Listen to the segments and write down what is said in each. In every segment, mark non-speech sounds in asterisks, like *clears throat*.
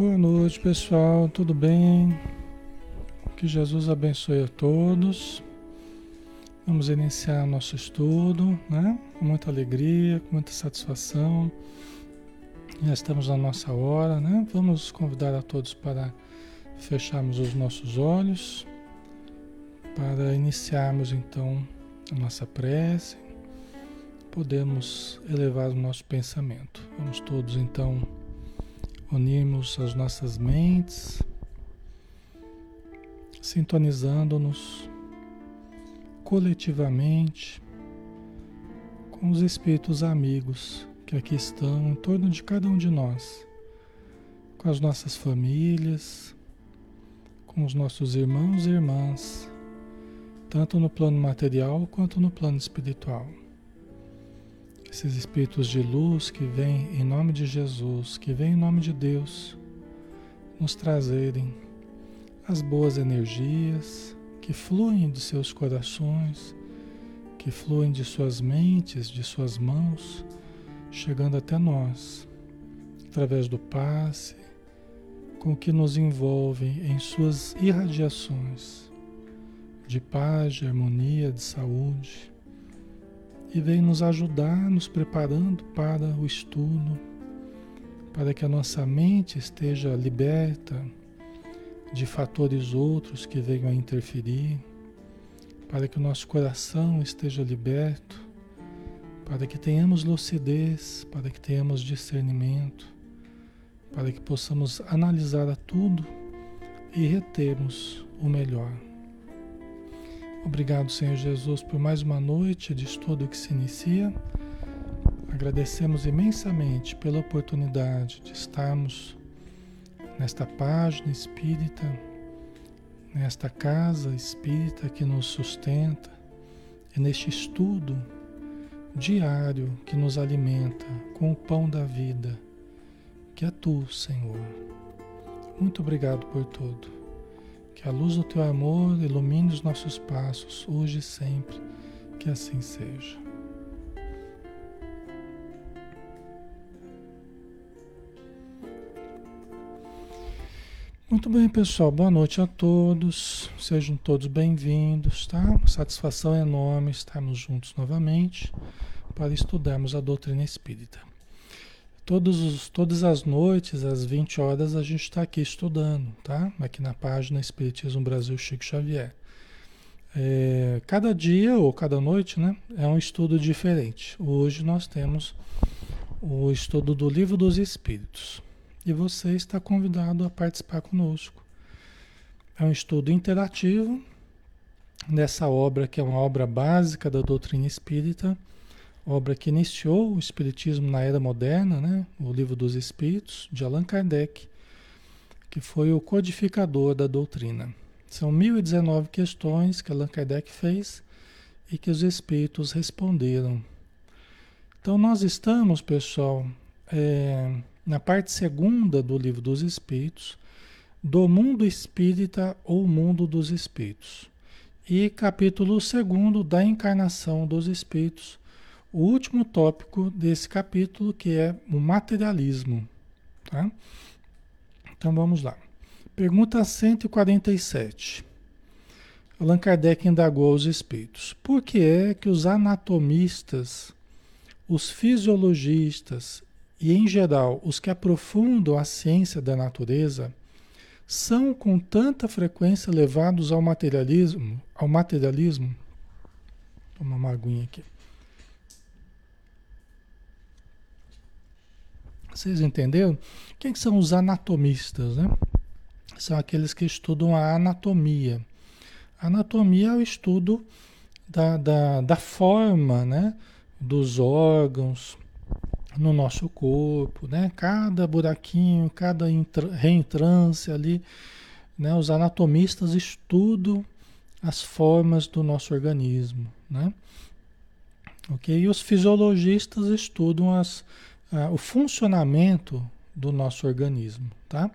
Boa noite, pessoal. Tudo bem? Que Jesus abençoe a todos. Vamos iniciar nosso estudo, né? Com muita alegria, com muita satisfação. Já estamos na nossa hora, né? Vamos convidar a todos para fecharmos os nossos olhos, para iniciarmos então a nossa prece, podemos elevar o nosso pensamento. Vamos todos então unirmos as nossas mentes, sintonizando-nos coletivamente com os espíritos amigos que aqui estão em torno de cada um de nós, com as nossas famílias, com os nossos irmãos e irmãs, tanto no plano material quanto no plano espiritual esses espíritos de luz que vêm em nome de Jesus, que vêm em nome de Deus, nos trazerem as boas energias que fluem de seus corações, que fluem de suas mentes, de suas mãos, chegando até nós, através do passe, com que nos envolvem em suas irradiações de paz, de harmonia, de saúde e vem nos ajudar, nos preparando para o estudo, para que a nossa mente esteja liberta de fatores outros que venham a interferir, para que o nosso coração esteja liberto, para que tenhamos lucidez, para que tenhamos discernimento, para que possamos analisar a tudo e retermos o melhor. Obrigado, Senhor Jesus, por mais uma noite de estudo que se inicia. Agradecemos imensamente pela oportunidade de estarmos nesta página espírita, nesta casa espírita que nos sustenta e neste estudo diário que nos alimenta com o pão da vida, que é tu, Senhor. Muito obrigado por tudo. Que a luz do teu amor ilumine os nossos passos, hoje e sempre. Que assim seja. Muito bem, pessoal. Boa noite a todos. Sejam todos bem-vindos, tá? Uma satisfação enorme estarmos juntos novamente para estudarmos a doutrina espírita. Todos os, todas as noites, às 20 horas, a gente está aqui estudando, tá? Aqui na página Espiritismo Brasil Chico Xavier. É, cada dia ou cada noite, né? É um estudo diferente. Hoje nós temos o estudo do Livro dos Espíritos. E você está convidado a participar conosco. É um estudo interativo nessa obra que é uma obra básica da doutrina espírita obra que iniciou o Espiritismo na Era Moderna, né? o Livro dos Espíritos, de Allan Kardec, que foi o codificador da doutrina. São 1019 questões que Allan Kardec fez e que os Espíritos responderam. Então, nós estamos, pessoal, é, na parte segunda do Livro dos Espíritos, do mundo espírita ou mundo dos espíritos. E capítulo segundo da encarnação dos espíritos, o último tópico desse capítulo, que é o materialismo. Tá? Então vamos lá. Pergunta 147. Allan Kardec indagou aos espíritos: por que é que os anatomistas, os fisiologistas e, em geral, os que aprofundam a ciência da natureza são com tanta frequência levados ao materialismo? Ao materialismo? Toma uma aguinha aqui. Vocês entenderam? Quem são os anatomistas, né? São aqueles que estudam a anatomia. A anatomia é o estudo da, da, da forma, né? Dos órgãos no nosso corpo, né? Cada buraquinho, cada reentrância ali, né? Os anatomistas estudam as formas do nosso organismo, né? Ok? E os fisiologistas estudam as, o funcionamento do nosso organismo, tá?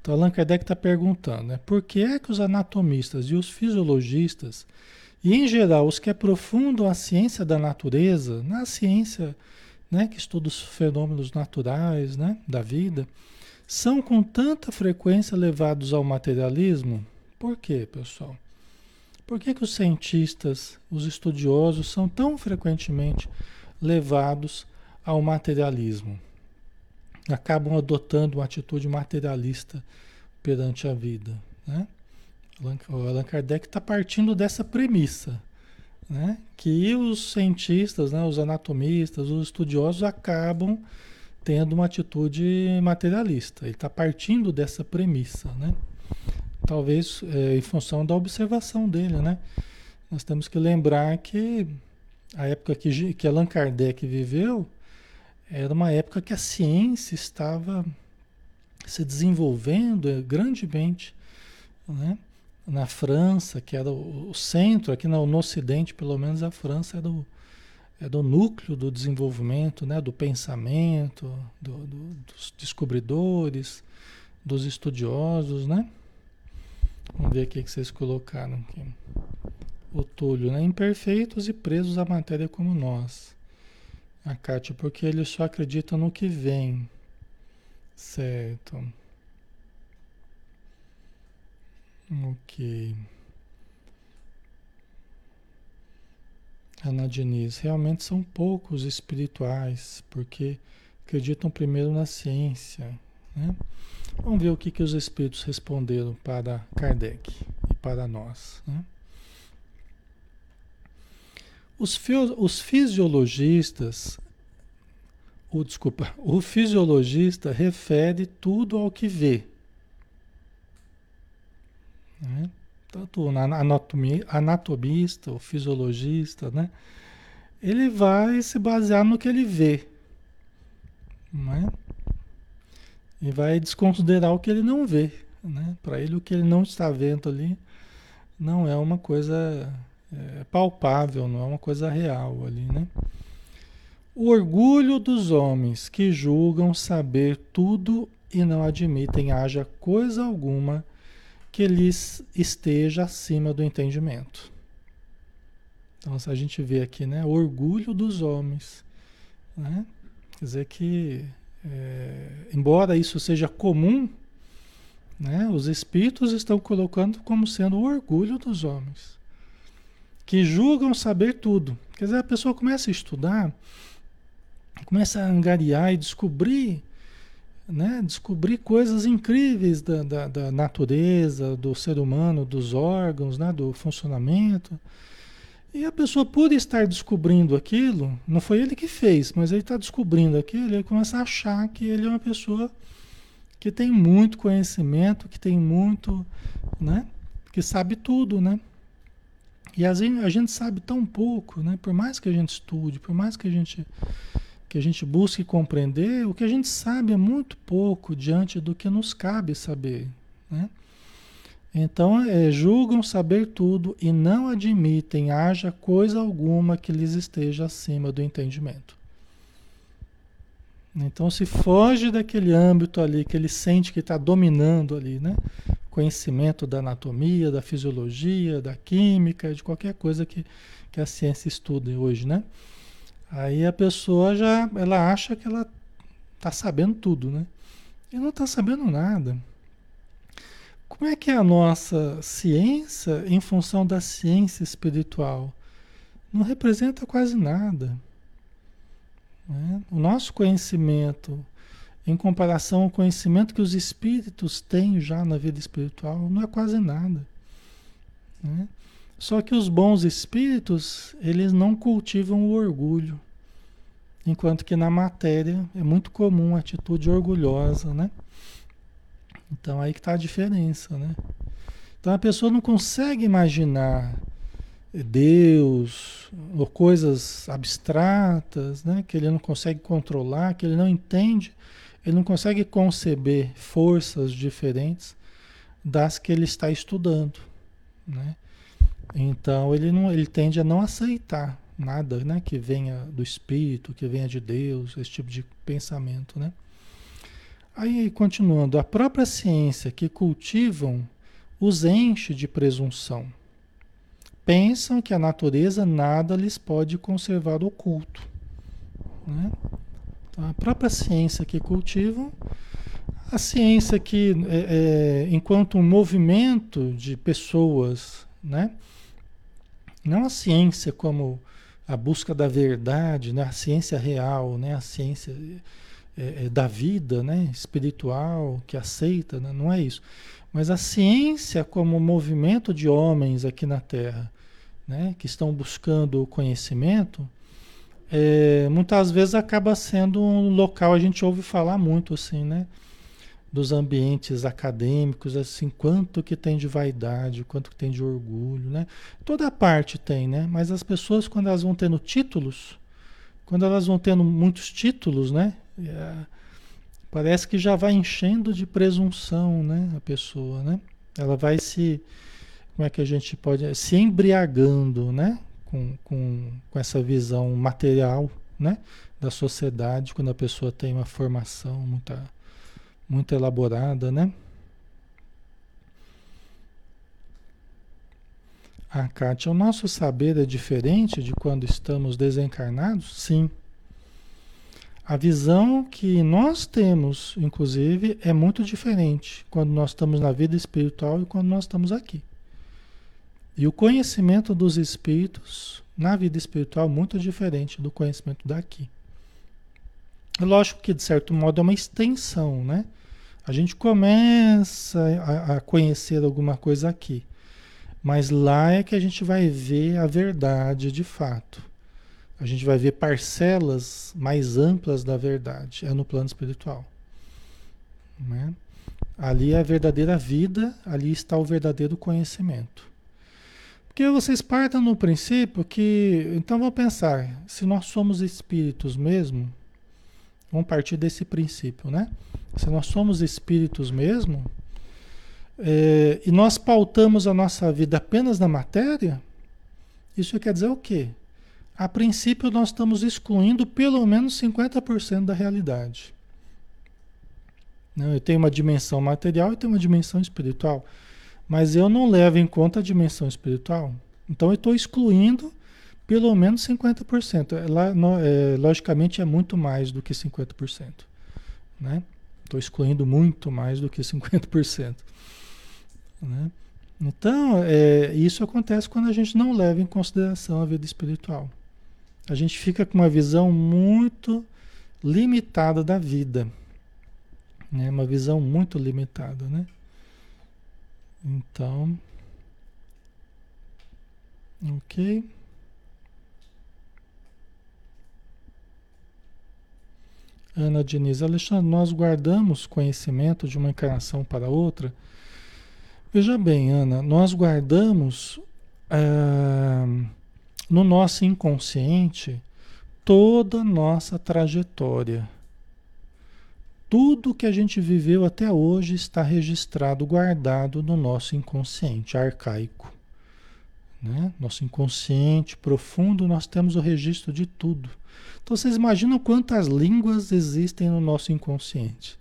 Então, Allan Kardec está perguntando, né, por que é que os anatomistas e os fisiologistas, e em geral os que aprofundam a ciência da natureza, na ciência né, que estuda os fenômenos naturais né, da vida, são com tanta frequência levados ao materialismo? Por quê, pessoal? Por que, que os cientistas, os estudiosos, são tão frequentemente levados ao materialismo? Acabam adotando uma atitude materialista perante a vida. Né? O Allan Kardec está partindo dessa premissa, né? que os cientistas, né, os anatomistas, os estudiosos acabam tendo uma atitude materialista. Ele está partindo dessa premissa. Né? Talvez é, em função da observação dele, né? Nós temos que lembrar que a época que, que Allan Kardec viveu era uma época que a ciência estava se desenvolvendo grandemente, né? Na França, que era o centro, aqui no, no Ocidente, pelo menos a França era o, era o núcleo do desenvolvimento, né? Do pensamento, do, do, dos descobridores, dos estudiosos, né? Vamos ver o que vocês colocaram aqui. O Túlio, né? Imperfeitos e presos à matéria como nós. A Kátia, porque eles só acreditam no que vem. Certo. Ok. Ana Diniz, realmente são poucos espirituais, porque acreditam primeiro na ciência, né? Vamos ver o que, que os espíritos responderam para Kardec e para nós. Né? Os, os fisiologistas, o, desculpa, *laughs* o fisiologista refere tudo ao que vê. Né? Tanto o anatomia, anatomista, o fisiologista, né? ele vai se basear no que ele vê. Não é? E vai desconsiderar o que ele não vê. Né? Para ele, o que ele não está vendo ali não é uma coisa é, palpável, não é uma coisa real ali. Né? O orgulho dos homens que julgam saber tudo e não admitem haja coisa alguma que lhes esteja acima do entendimento. Então, se a gente vê aqui, né, orgulho dos homens, né? Quer dizer que é, embora isso seja comum, né, os espíritos estão colocando como sendo o orgulho dos homens, que julgam saber tudo. Quer dizer, a pessoa começa a estudar, começa a angariar e descobrir, né, descobrir coisas incríveis da, da, da natureza, do ser humano, dos órgãos, né, do funcionamento. E a pessoa, por estar descobrindo aquilo, não foi ele que fez, mas ele está descobrindo aquilo, ele começa a achar que ele é uma pessoa que tem muito conhecimento, que tem muito, né? Que sabe tudo, né? E a gente, sabe tão pouco, né? Por mais que a gente estude, por mais que a gente que a gente busque compreender, o que a gente sabe é muito pouco diante do que nos cabe saber, né? Então, é, julgam saber tudo e não admitem haja coisa alguma que lhes esteja acima do entendimento. Então, se foge daquele âmbito ali que ele sente que está dominando ali, né? Conhecimento da anatomia, da fisiologia, da química, de qualquer coisa que, que a ciência estuda hoje, né? Aí a pessoa já, ela acha que ela está sabendo tudo, né? E não está sabendo nada. Como é que é a nossa ciência em função da ciência espiritual? Não representa quase nada. Né? O nosso conhecimento, em comparação ao conhecimento que os espíritos têm já na vida espiritual, não é quase nada. Né? Só que os bons espíritos, eles não cultivam o orgulho. Enquanto que na matéria é muito comum a atitude orgulhosa, né? Então aí que está a diferença, né? Então a pessoa não consegue imaginar Deus ou coisas abstratas, né? Que ele não consegue controlar, que ele não entende, ele não consegue conceber forças diferentes das que ele está estudando, né? Então ele não, ele tende a não aceitar nada, né? Que venha do Espírito, que venha de Deus, esse tipo de pensamento, né? Aí, continuando, a própria ciência que cultivam os enche de presunção. Pensam que a natureza nada lhes pode conservar oculto. Né? Então, a própria ciência que cultivam A ciência que, é, é, enquanto um movimento de pessoas, né? Não a ciência como a busca da verdade, né? a ciência real, né? a ciência é, é, da vida né? espiritual que aceita, né? não é isso. Mas a ciência como movimento de homens aqui na Terra, né? que estão buscando o conhecimento, é, muitas vezes acaba sendo um local, a gente ouve falar muito assim, né? dos ambientes acadêmicos, assim, quanto que tem de vaidade, quanto que tem de orgulho, né? Toda parte tem, né? Mas as pessoas, quando elas vão tendo títulos, quando elas vão tendo muitos títulos, né? É, parece que já vai enchendo de presunção, né? A pessoa, né? Ela vai se, como é que a gente pode, se embriagando, né? Com, com, com essa visão material, né? Da sociedade, quando a pessoa tem uma formação muita muito elaborada, né? Ah, Kátia, o nosso saber é diferente de quando estamos desencarnados? Sim. A visão que nós temos, inclusive, é muito diferente quando nós estamos na vida espiritual e quando nós estamos aqui. E o conhecimento dos espíritos na vida espiritual é muito diferente do conhecimento daqui. Lógico que, de certo modo, é uma extensão, né? A gente começa a, a conhecer alguma coisa aqui, mas lá é que a gente vai ver a verdade de fato. A gente vai ver parcelas mais amplas da verdade, é no plano espiritual. Né? Ali é a verdadeira vida, ali está o verdadeiro conhecimento. Porque vocês partam no princípio que. Então vamos pensar, se nós somos espíritos mesmo, Vamos partir desse princípio, né? Se nós somos espíritos mesmo, é, e nós pautamos a nossa vida apenas na matéria, isso quer dizer o quê? A princípio, nós estamos excluindo pelo menos 50% da realidade. Eu tenho uma dimensão material e tenho uma dimensão espiritual, mas eu não levo em conta a dimensão espiritual. Então, eu estou excluindo pelo menos 50%. É, lá, no, é, logicamente é muito mais do que 50%. Né? Estou excluindo muito mais do que 50%. Né? Então, é, isso acontece quando a gente não leva em consideração a vida espiritual. A gente fica com uma visão muito limitada da vida. Né? Uma visão muito limitada. Né? Então, ok. Ana Diniz, Alexandre, nós guardamos conhecimento de uma encarnação para outra? Veja bem, Ana, nós guardamos é, no nosso inconsciente toda a nossa trajetória. Tudo que a gente viveu até hoje está registrado, guardado no nosso inconsciente arcaico. Né? Nosso inconsciente profundo, nós temos o registro de tudo. Então vocês imaginam quantas línguas existem no nosso inconsciente.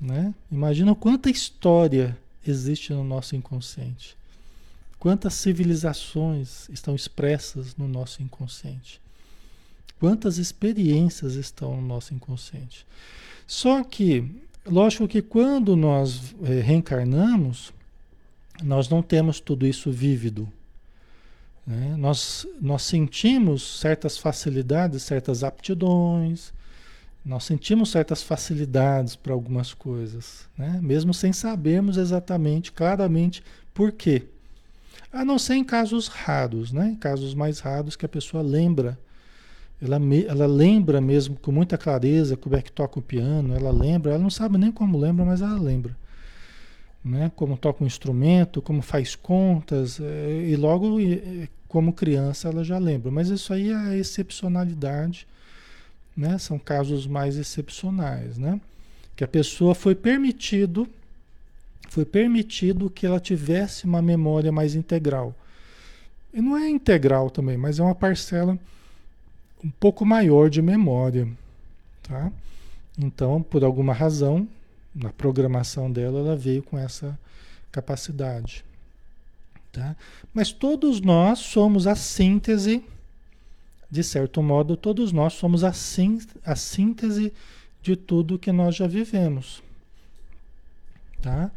Né? Imaginam quanta história existe no nosso inconsciente. Quantas civilizações estão expressas no nosso inconsciente. Quantas experiências estão no nosso inconsciente. Só que, lógico que quando nós é, reencarnamos, nós não temos tudo isso vívido. Né? Nós, nós sentimos certas facilidades, certas aptidões, nós sentimos certas facilidades para algumas coisas, né? mesmo sem sabermos exatamente, claramente, por quê. A não ser em casos raros, né? casos mais raros que a pessoa lembra. Ela, me, ela lembra mesmo com muita clareza como é que toca o piano, ela lembra, ela não sabe nem como lembra, mas ela lembra né? como toca um instrumento, como faz contas, é, e logo como criança ela já lembra. Mas isso aí é a excepcionalidade, né? são casos mais excepcionais, né? que a pessoa foi permitido, foi permitido que ela tivesse uma memória mais integral. E não é integral também, mas é uma parcela um pouco maior de memória, tá? Então, por alguma razão, na programação dela, ela veio com essa capacidade. Tá? Mas todos nós somos a síntese, de certo modo, todos nós somos a, a síntese de tudo que nós já vivemos. Tá?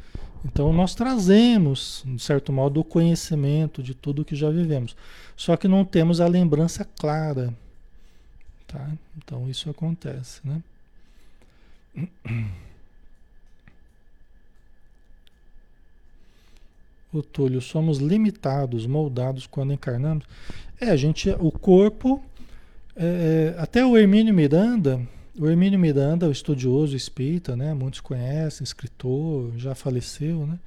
Então nós trazemos, de certo modo, o conhecimento de tudo que já vivemos. Só que não temos a lembrança clara. Tá? Então isso acontece, né? O Túlio, somos limitados, moldados quando encarnamos. É, a gente, o corpo, é, é até o Hermínio Miranda, o Hermínio Miranda, o estudioso espírita, né? Muitos conhecem, escritor, já faleceu, né?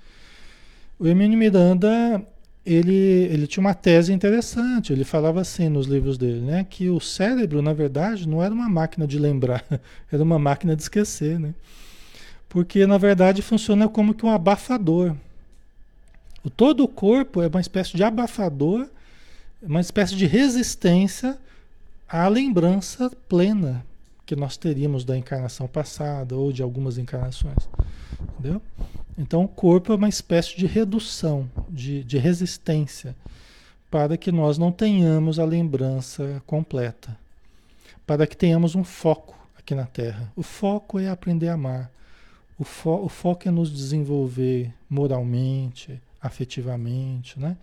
O Hermínio Miranda, ele, ele tinha uma tese interessante. Ele falava assim nos livros dele, né? Que o cérebro, na verdade, não era uma máquina de lembrar, *laughs* era uma máquina de esquecer, né? Porque, na verdade, funciona como que um abafador. O todo o corpo é uma espécie de abafador, uma espécie de resistência à lembrança plena que nós teríamos da encarnação passada ou de algumas encarnações. Entendeu? Então o corpo é uma espécie de redução, de, de resistência, para que nós não tenhamos a lembrança completa, para que tenhamos um foco aqui na Terra. O foco é aprender a amar, o, fo o foco é nos desenvolver moralmente, afetivamente, né?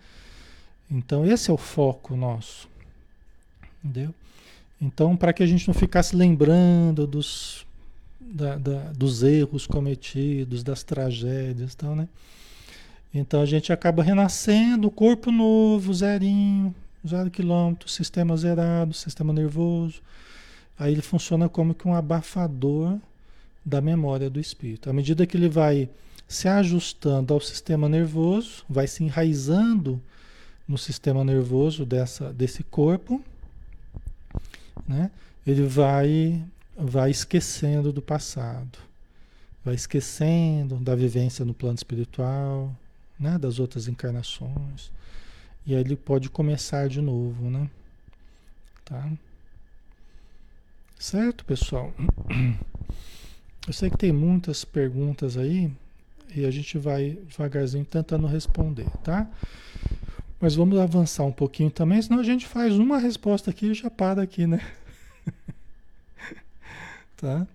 Então esse é o foco nosso, entendeu? Então, para que a gente não ficasse lembrando dos, da, da, dos erros cometidos, das tragédias, então, né? Então a gente acaba renascendo, corpo novo, zerinho, zero quilômetro, sistema zerado, sistema nervoso. Aí ele funciona como que um abafador da memória do espírito. À medida que ele vai se ajustando ao sistema nervoso, vai se enraizando no sistema nervoso dessa, desse corpo, né? ele vai, vai esquecendo do passado, vai esquecendo da vivência no plano espiritual, né? das outras encarnações. E aí ele pode começar de novo, né? Tá? Certo, pessoal? *clears throat* Eu sei que tem muitas perguntas aí e a gente vai devagarzinho tentando responder, tá? Mas vamos avançar um pouquinho também, senão a gente faz uma resposta aqui e já para aqui, né? *laughs* tá?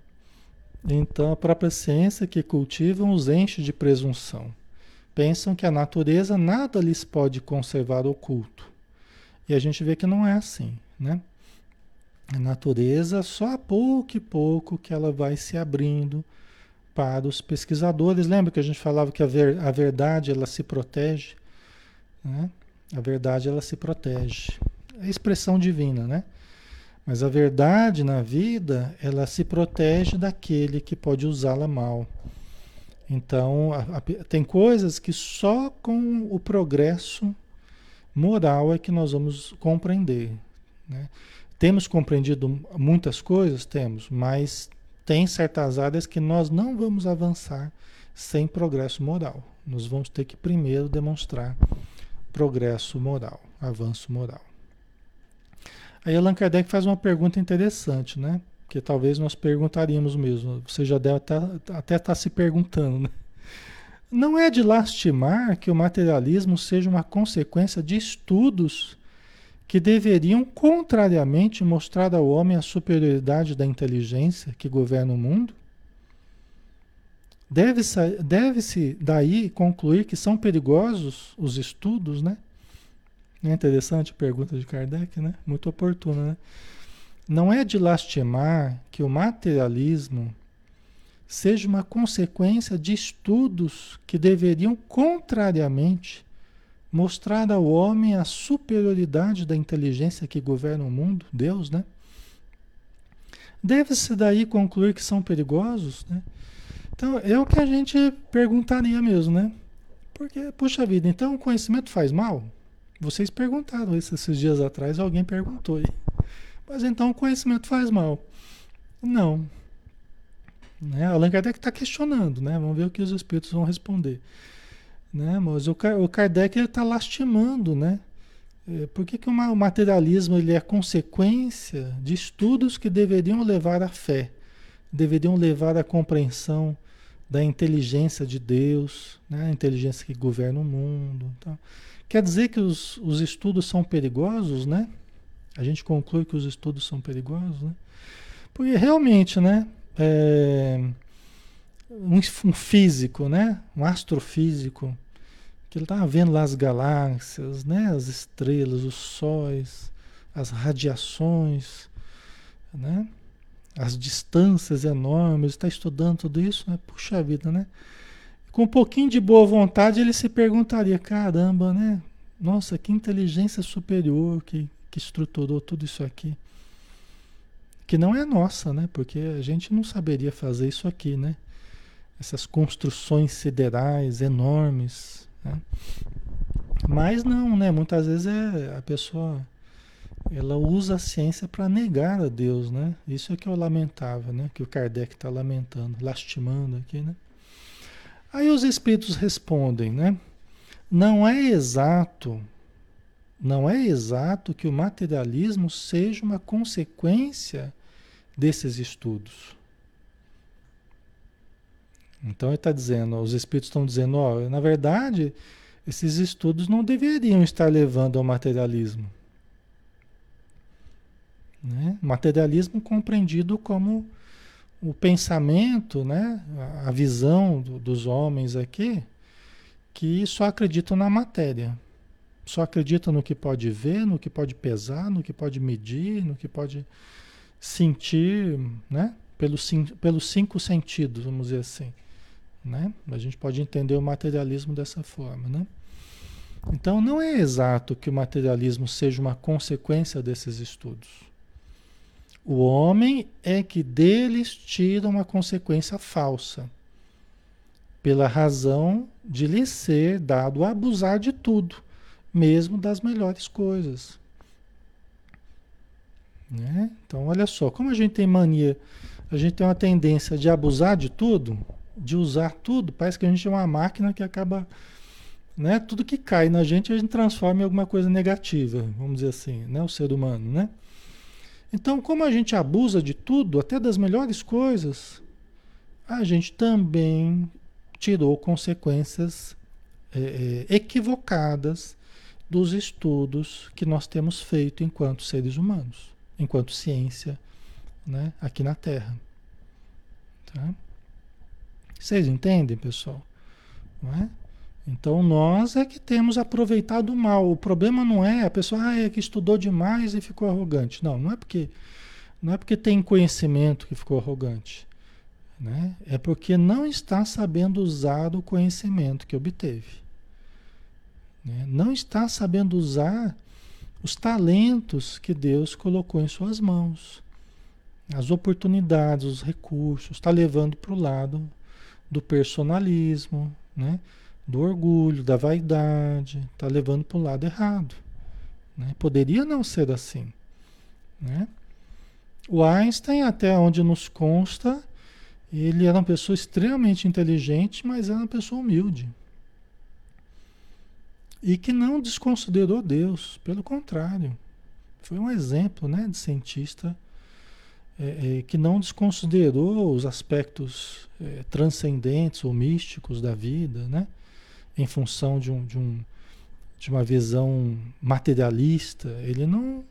Então, a própria ciência que cultivam os enche de presunção. Pensam que a natureza nada lhes pode conservar oculto. E a gente vê que não é assim, né? A natureza, só a pouco e pouco que ela vai se abrindo para os pesquisadores. Lembra que a gente falava que a, ver, a verdade ela se protege, né? A verdade ela se protege. É expressão divina, né? Mas a verdade na vida, ela se protege daquele que pode usá-la mal. Então, a, a, tem coisas que só com o progresso moral é que nós vamos compreender. Né? Temos compreendido muitas coisas? Temos, mas tem certas áreas que nós não vamos avançar sem progresso moral. Nós vamos ter que primeiro demonstrar progresso moral, avanço moral. Aí Allan Kardec faz uma pergunta interessante, né? Que talvez nós perguntaríamos mesmo. Você já deve até estar tá se perguntando, né? Não é de lastimar que o materialismo seja uma consequência de estudos que deveriam, contrariamente, mostrar ao homem a superioridade da inteligência que governa o mundo? Deve-se deve daí concluir que são perigosos os estudos, né? É interessante a pergunta de Kardec, né? Muito oportuna, né? Não é de lastimar que o materialismo seja uma consequência de estudos que deveriam, contrariamente, mostrar ao homem a superioridade da inteligência que governa o mundo, Deus, né? Deve-se daí concluir que são perigosos, né? Então, é o que a gente perguntaria mesmo, né? Porque, puxa vida, então o conhecimento faz mal? Vocês perguntaram isso esses dias atrás, alguém perguntou aí. Mas então o conhecimento faz mal? Não. Né? Allan Kardec está questionando, né? Vamos ver o que os espíritos vão responder. Né? Mas o, Kardec está lastimando, né? É, por que, que o materialismo ele é consequência de estudos que deveriam levar à fé, deveriam levar à compreensão da inteligência de Deus, né? a inteligência que governa o mundo. Então, quer dizer que os, os estudos são perigosos, né? A gente conclui que os estudos são perigosos, né? Porque realmente, né? é, um, um, físico, né? Um astrofísico, que ele estava vendo lá as galáxias, né? As estrelas, os sóis, as radiações, né? As distâncias enormes, está estudando tudo isso, né? Puxa vida, né? Com um pouquinho de boa vontade, ele se perguntaria: caramba, né? Nossa, que inteligência superior que, que estruturou tudo isso aqui. Que não é nossa, né? Porque a gente não saberia fazer isso aqui, né? Essas construções siderais enormes. Né? Mas não, né? Muitas vezes é, a pessoa ela usa a ciência para negar a Deus, né? Isso é que eu lamentava, né? Que o Kardec está lamentando, lastimando aqui, né? Aí os espíritos respondem, né? Não é exato, não é exato que o materialismo seja uma consequência desses estudos. Então ele está dizendo, os espíritos estão dizendo, ó, na verdade, esses estudos não deveriam estar levando ao materialismo. Né? Materialismo compreendido como o pensamento, né? a visão do, dos homens aqui, que só acreditam na matéria. Só acreditam no que pode ver, no que pode pesar, no que pode medir, no que pode sentir, né? Pelos, cinco sentidos, vamos dizer assim. Né? A gente pode entender o materialismo dessa forma. Né? Então, não é exato que o materialismo seja uma consequência desses estudos. O homem é que deles tira uma consequência falsa pela razão de lhe ser dado abusar de tudo, mesmo das melhores coisas. Né? Então, olha só, como a gente tem mania, a gente tem uma tendência de abusar de tudo, de usar tudo, parece que a gente é uma máquina que acaba. Né? Tudo que cai na gente a gente transforma em alguma coisa negativa, vamos dizer assim, né? o ser humano. Né? Então, como a gente abusa de tudo, até das melhores coisas, a gente também tirou consequências é, é, equivocadas dos estudos que nós temos feito enquanto seres humanos, enquanto ciência, né, aqui na Terra. Tá? Vocês entendem, pessoal? É? Então nós é que temos aproveitado mal. O problema não é a pessoa ah, é que estudou demais e ficou arrogante. Não, não é porque não é porque tem conhecimento que ficou arrogante. Né? É porque não está sabendo usar o conhecimento que obteve. Né? Não está sabendo usar os talentos que Deus colocou em suas mãos, as oportunidades, os recursos, está levando para o lado do personalismo, né? Do orgulho, da vaidade, está levando para o lado errado. Né? Poderia não ser assim. Né? O Einstein, até onde nos consta, ele era uma pessoa extremamente inteligente, mas era uma pessoa humilde. E que não desconsiderou Deus, pelo contrário. Foi um exemplo né, de cientista é, é, que não desconsiderou os aspectos é, transcendentes ou místicos da vida, né, em função de, um, de, um, de uma visão materialista. Ele não,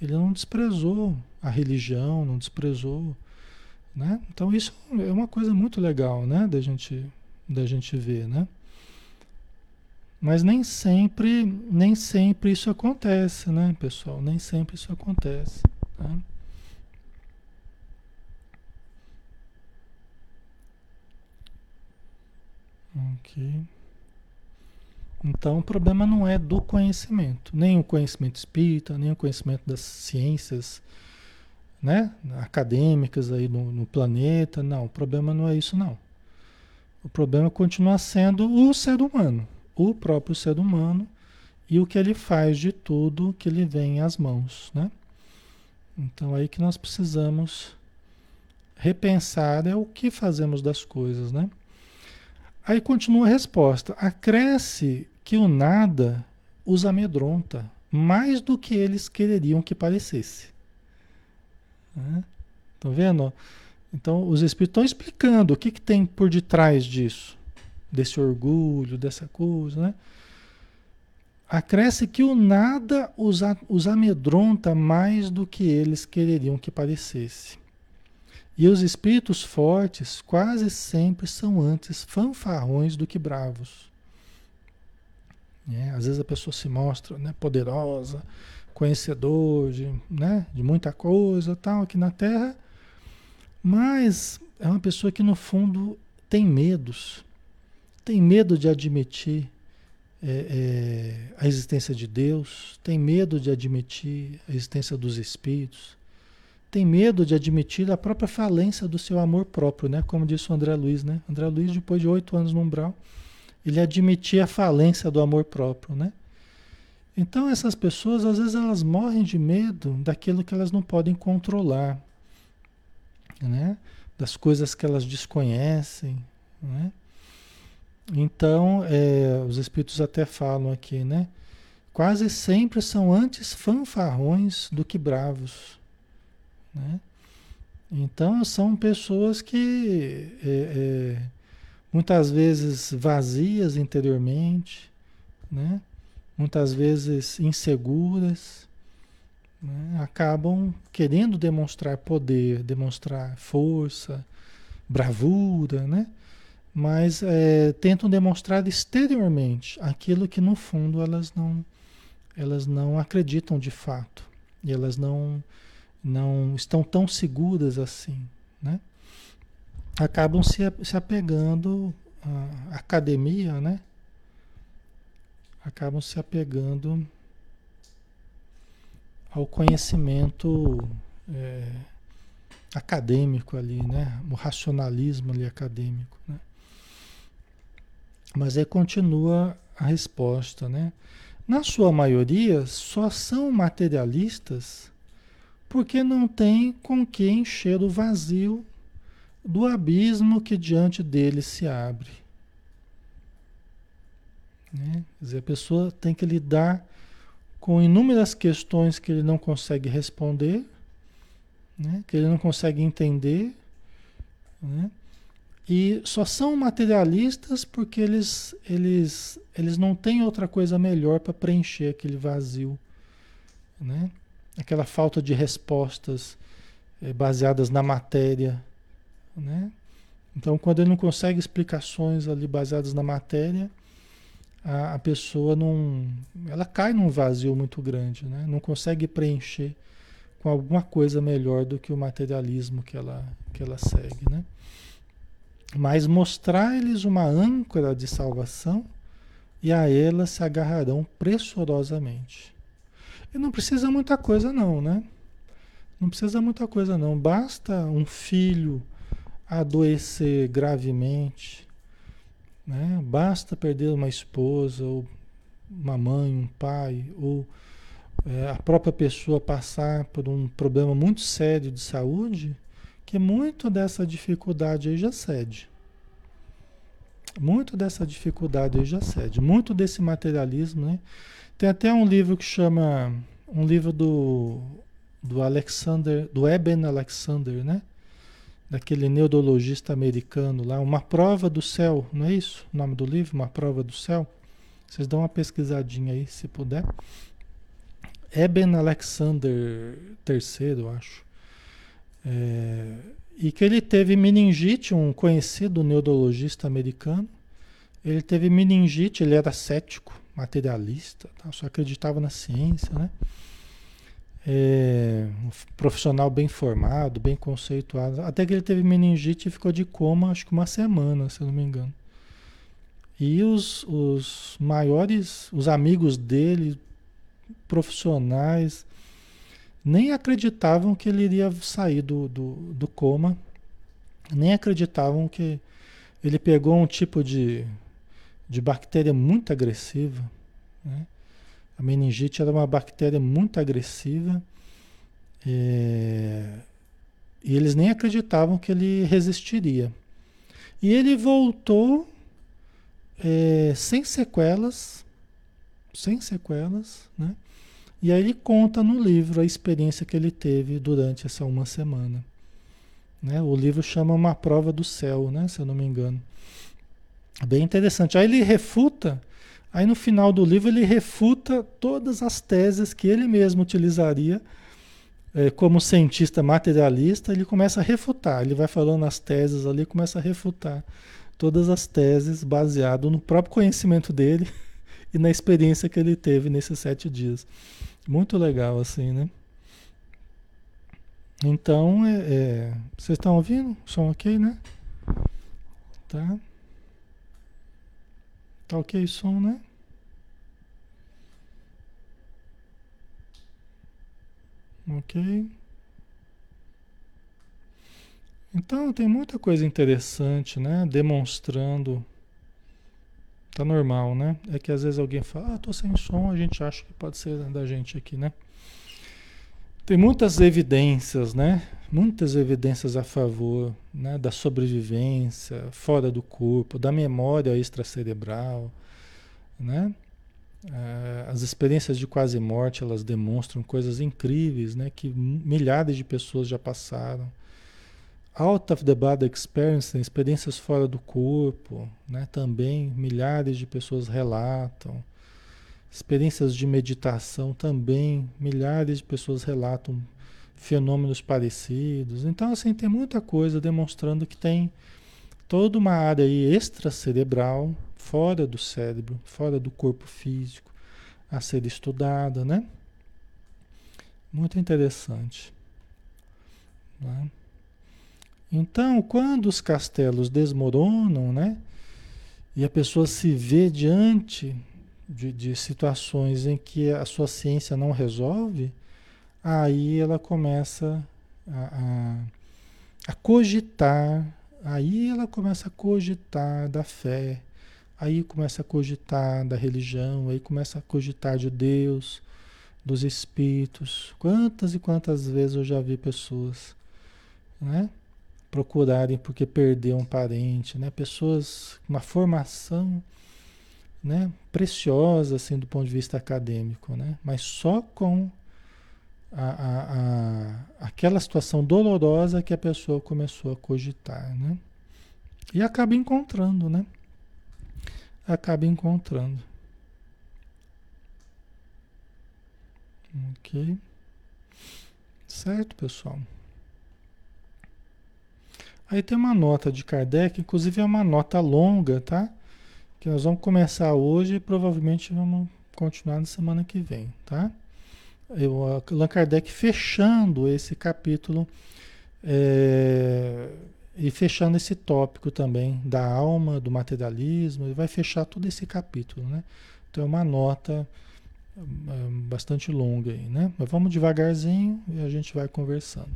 ele não desprezou a religião, não desprezou né? Então isso é uma coisa muito legal, né, da gente, da gente ver, né? Mas nem sempre, nem sempre isso acontece, né, pessoal? Nem sempre isso acontece. Tá? Ok. Então o problema não é do conhecimento, nem o conhecimento espírita, nem o conhecimento das ciências né, acadêmicas aí no, no, planeta. Não, o problema não é isso não. O problema continua sendo o ser humano, o próprio ser humano e o que ele faz de tudo que lhe vem às mãos, né? Então aí que nós precisamos repensar é o que fazemos das coisas, né? Aí continua a resposta: acresce que o nada os amedronta mais do que eles quereriam que parecesse. Né? Estão vendo? Então, os espíritos estão explicando o que, que tem por detrás disso, desse orgulho, dessa coisa, né? Acresce que o nada os, os amedronta mais do que eles quereriam que parecesse. E os espíritos fortes quase sempre são antes fanfarrões do que bravos. É, às vezes a pessoa se mostra né, poderosa, conhecedor de, né, de muita coisa tal aqui na Terra, mas é uma pessoa que no fundo tem medos, tem medo de admitir é, é, a existência de Deus, tem medo de admitir a existência dos espíritos, tem medo de admitir a própria falência do seu amor próprio, né? Como disse o André Luiz, né? André Luiz, depois de oito anos no umbral, ele admitia a falência do amor próprio, né? Então essas pessoas, às vezes, elas morrem de medo daquilo que elas não podem controlar, né? Das coisas que elas desconhecem, né? Então, é, os espíritos até falam aqui, né? Quase sempre são antes fanfarrões do que bravos, né? Então, são pessoas que é, é, muitas vezes vazias interiormente, né? muitas vezes inseguras, né? acabam querendo demonstrar poder, demonstrar força, bravura, né? mas é, tentam demonstrar exteriormente aquilo que no fundo elas não, elas não acreditam de fato e elas não, não estão tão seguras assim, né? Acabam se, se apegando à academia, né? Acabam se apegando ao conhecimento é, acadêmico ali, né? O racionalismo ali acadêmico, né? Mas aí continua a resposta, né? Na sua maioria, só são materialistas porque não tem com que encher o vazio do abismo que diante deles se abre. Né? Quer dizer, a pessoa tem que lidar com inúmeras questões que ele não consegue responder, né? que ele não consegue entender, né? E só são materialistas porque eles, eles, eles não têm outra coisa melhor para preencher aquele vazio, né? Aquela falta de respostas é, baseadas na matéria, né? Então, quando ele não consegue explicações ali baseadas na matéria, a, a pessoa não, ela cai num vazio muito grande, né? Não consegue preencher com alguma coisa melhor do que o materialismo que ela, que ela segue, né? mas mostrar-lhes uma âncora de salvação e a ela se agarrarão pressurosamente. Não precisa muita coisa não, né? Não precisa muita coisa não. Basta um filho adoecer gravemente, né? Basta perder uma esposa ou uma mãe, um pai, ou é, a própria pessoa passar por um problema muito sério de saúde que muito dessa dificuldade aí já cede. Muito dessa dificuldade aí já cede. Muito desse materialismo, né? Tem até um livro que chama. Um livro do, do Alexander, do Eben Alexander, né? Daquele neurologista americano lá, Uma Prova do Céu, não é isso? O nome do livro? Uma Prova do Céu. Vocês dão uma pesquisadinha aí, se puder. Eben Alexander III, eu acho. É, e que ele teve meningite, um conhecido neurologista americano. Ele teve meningite, ele era cético, materialista, tá? só acreditava na ciência, né? É, um profissional bem formado, bem conceituado. Até que ele teve meningite e ficou de coma, acho que uma semana, se eu não me engano. E os, os maiores, os amigos dele, profissionais, nem acreditavam que ele iria sair do, do, do coma, nem acreditavam que ele pegou um tipo de, de bactéria muito agressiva. Né? A meningite era uma bactéria muito agressiva é, e eles nem acreditavam que ele resistiria. E ele voltou é, sem sequelas, sem sequelas, né? E aí ele conta no livro a experiência que ele teve durante essa uma semana. Né? O livro chama Uma Prova do Céu, né? se eu não me engano. Bem interessante. Aí ele refuta, aí no final do livro ele refuta todas as teses que ele mesmo utilizaria é, como cientista materialista, ele começa a refutar, ele vai falando as teses ali, começa a refutar todas as teses baseado no próprio conhecimento dele *laughs* e na experiência que ele teve nesses sete dias. Muito legal, assim, né? Então, é, é, vocês estão ouvindo? Som ok, né? Tá? Tá ok o som, né? Ok. Então tem muita coisa interessante, né? Demonstrando. Tá normal, né? É que às vezes alguém fala, ah, tô sem som, a gente acha que pode ser da gente aqui, né? Tem muitas evidências, né? Muitas evidências a favor né? da sobrevivência fora do corpo, da memória extracerebral, né? Eh, as experiências de quase morte elas demonstram coisas incríveis, né? Que milhares de pessoas já passaram. Out of the body experience, experiências fora do corpo, né? Também milhares de pessoas relatam. Experiências de meditação também milhares de pessoas relatam fenômenos parecidos. Então assim tem muita coisa demonstrando que tem toda uma área extracerebral fora do cérebro, fora do corpo físico, a ser estudada, né? Muito interessante. Né? Então, quando os castelos desmoronam, né? E a pessoa se vê diante de, de situações em que a sua ciência não resolve, aí ela começa a, a, a cogitar, aí ela começa a cogitar da fé, Aí começa a cogitar da religião, aí começa a cogitar de Deus, dos espíritos. Quantas e quantas vezes eu já vi pessoas, né? Procurarem porque perdeu um parente, né? Pessoas com uma formação, né? Preciosa, assim, do ponto de vista acadêmico, né? Mas só com a, a, a, aquela situação dolorosa que a pessoa começou a cogitar, né? E acaba encontrando, né? acaba encontrando. Ok? Certo, pessoal? Aí tem uma nota de Kardec, inclusive é uma nota longa, tá? Que nós vamos começar hoje e provavelmente vamos continuar na semana que vem, tá? Eu, Allan Kardec fechando esse capítulo é, e fechando esse tópico também da alma, do materialismo, ele vai fechar todo esse capítulo, né? Então é uma nota hum, bastante longa aí, né? Mas vamos devagarzinho e a gente vai conversando.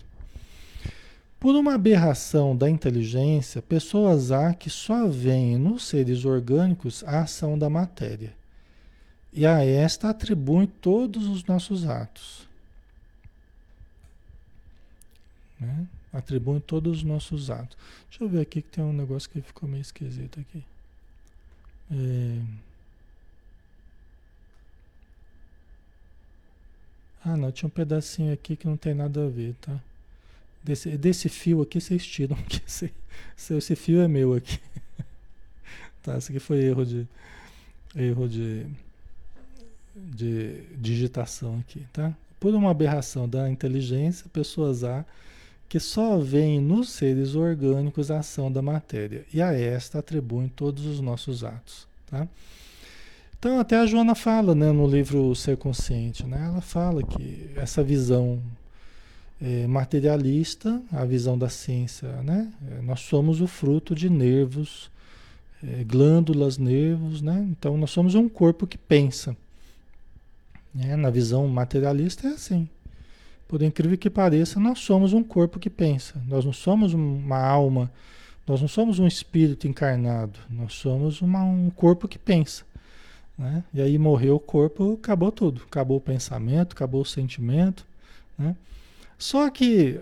Por uma aberração da inteligência, pessoas há que só veem nos seres orgânicos a ação da matéria. E a esta atribuem todos os nossos atos. Né? atribuem todos os nossos atos. Deixa eu ver aqui que tem um negócio que ficou meio esquisito aqui. É... Ah, não, tinha um pedacinho aqui que não tem nada a ver, tá? Desse, desse fio aqui vocês tiram, *laughs* que esse, esse fio é meu aqui. *laughs* tá, esse aqui foi erro de erro de, de digitação aqui, tá? Por uma aberração da inteligência, pessoas A que só vem nos seres orgânicos a ação da matéria, e a esta atribuem todos os nossos atos. Tá? Então, até a Joana fala né, no livro Ser Consciente, né, ela fala que essa visão é, materialista, a visão da ciência, né, é, nós somos o fruto de nervos, é, glândulas, nervos, né, então nós somos um corpo que pensa. Né, na visão materialista é assim. Por incrível que pareça, nós somos um corpo que pensa. Nós não somos uma alma, nós não somos um espírito encarnado. Nós somos uma, um corpo que pensa. Né? E aí morreu o corpo, acabou tudo. Acabou o pensamento, acabou o sentimento. Né? Só que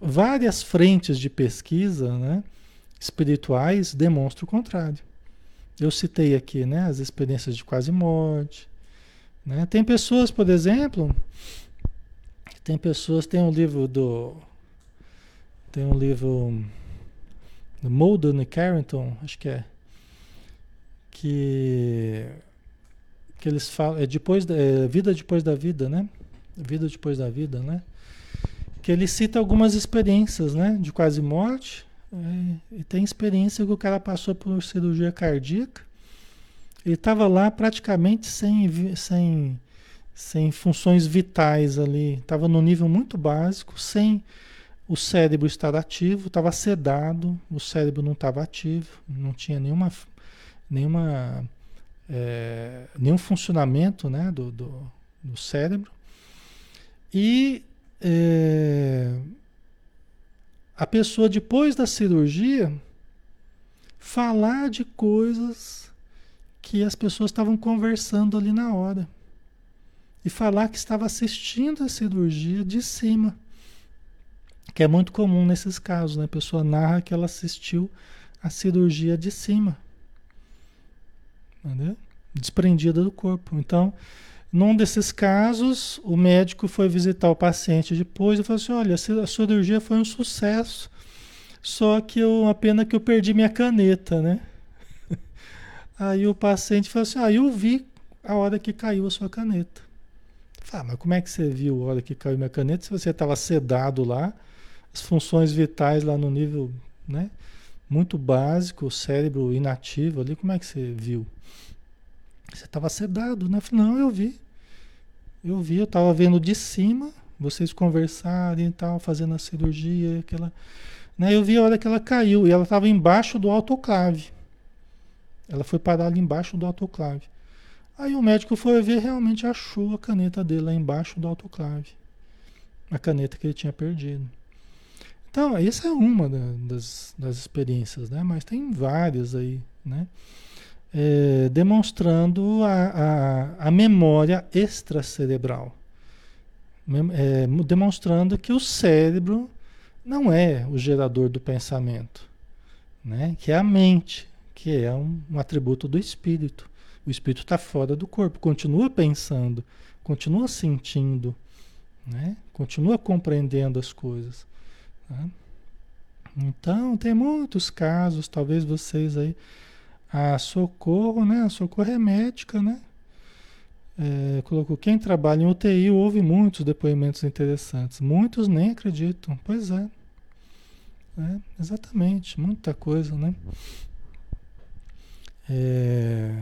várias frentes de pesquisa né, espirituais demonstram o contrário. Eu citei aqui né, as experiências de quase morte. Né? Tem pessoas, por exemplo, tem pessoas, tem um livro do. Tem um livro do Muldoon e Carrington, acho que é. Que. Que eles falam. É depois da, é vida depois da vida, né? Vida depois da vida, né? Que ele cita algumas experiências, né? De quase morte. É, e tem experiência que o cara passou por cirurgia cardíaca. Ele estava lá praticamente sem, sem, sem funções vitais ali. Estava no nível muito básico, sem o cérebro estar ativo, estava sedado, o cérebro não estava ativo, não tinha nenhuma, nenhuma, é, nenhum funcionamento né, do, do, do cérebro. E é, a pessoa, depois da cirurgia, falar de coisas que as pessoas estavam conversando ali na hora. E falar que estava assistindo a cirurgia de cima. Que é muito comum nesses casos, né? A pessoa narra que ela assistiu a cirurgia de cima. Entendeu? Desprendida do corpo. Então, num desses casos, o médico foi visitar o paciente depois e falou assim: olha, a cirurgia foi um sucesso. Só que eu, a pena que eu perdi minha caneta, né? *laughs* Aí o paciente falou assim: Ah, eu vi a hora que caiu a sua caneta. Ah, mas como é que você viu a hora que caiu minha caneta se você estava sedado lá, as funções vitais lá no nível, né? Muito básico, o cérebro inativo ali, como é que você viu? Você estava sedado, né? Falei, não, eu vi. Eu vi, eu estava vendo de cima, vocês conversarem e tal, fazendo a cirurgia, aquela. Né, eu vi a hora que ela caiu e ela estava embaixo do autoclave. Ela foi parar ali embaixo do autoclave. Aí o médico foi ver realmente achou a caneta dele lá embaixo do autoclave. A caneta que ele tinha perdido. Então, essa é uma das, das experiências, né? Mas tem várias aí, né? É, demonstrando a, a, a, memória extracerebral. É, demonstrando que o cérebro não é o gerador do pensamento, né? que é a mente, que é um, um atributo do espírito. O espírito está fora do corpo, continua pensando, continua sentindo, né? continua compreendendo as coisas. Né? Então, tem muitos casos, talvez vocês aí a socorro, né? A socorro é médica, né? É, colocou quem trabalha em UTI ouve muitos depoimentos interessantes. Muitos nem acreditam. Pois é. é exatamente, muita coisa, né? É,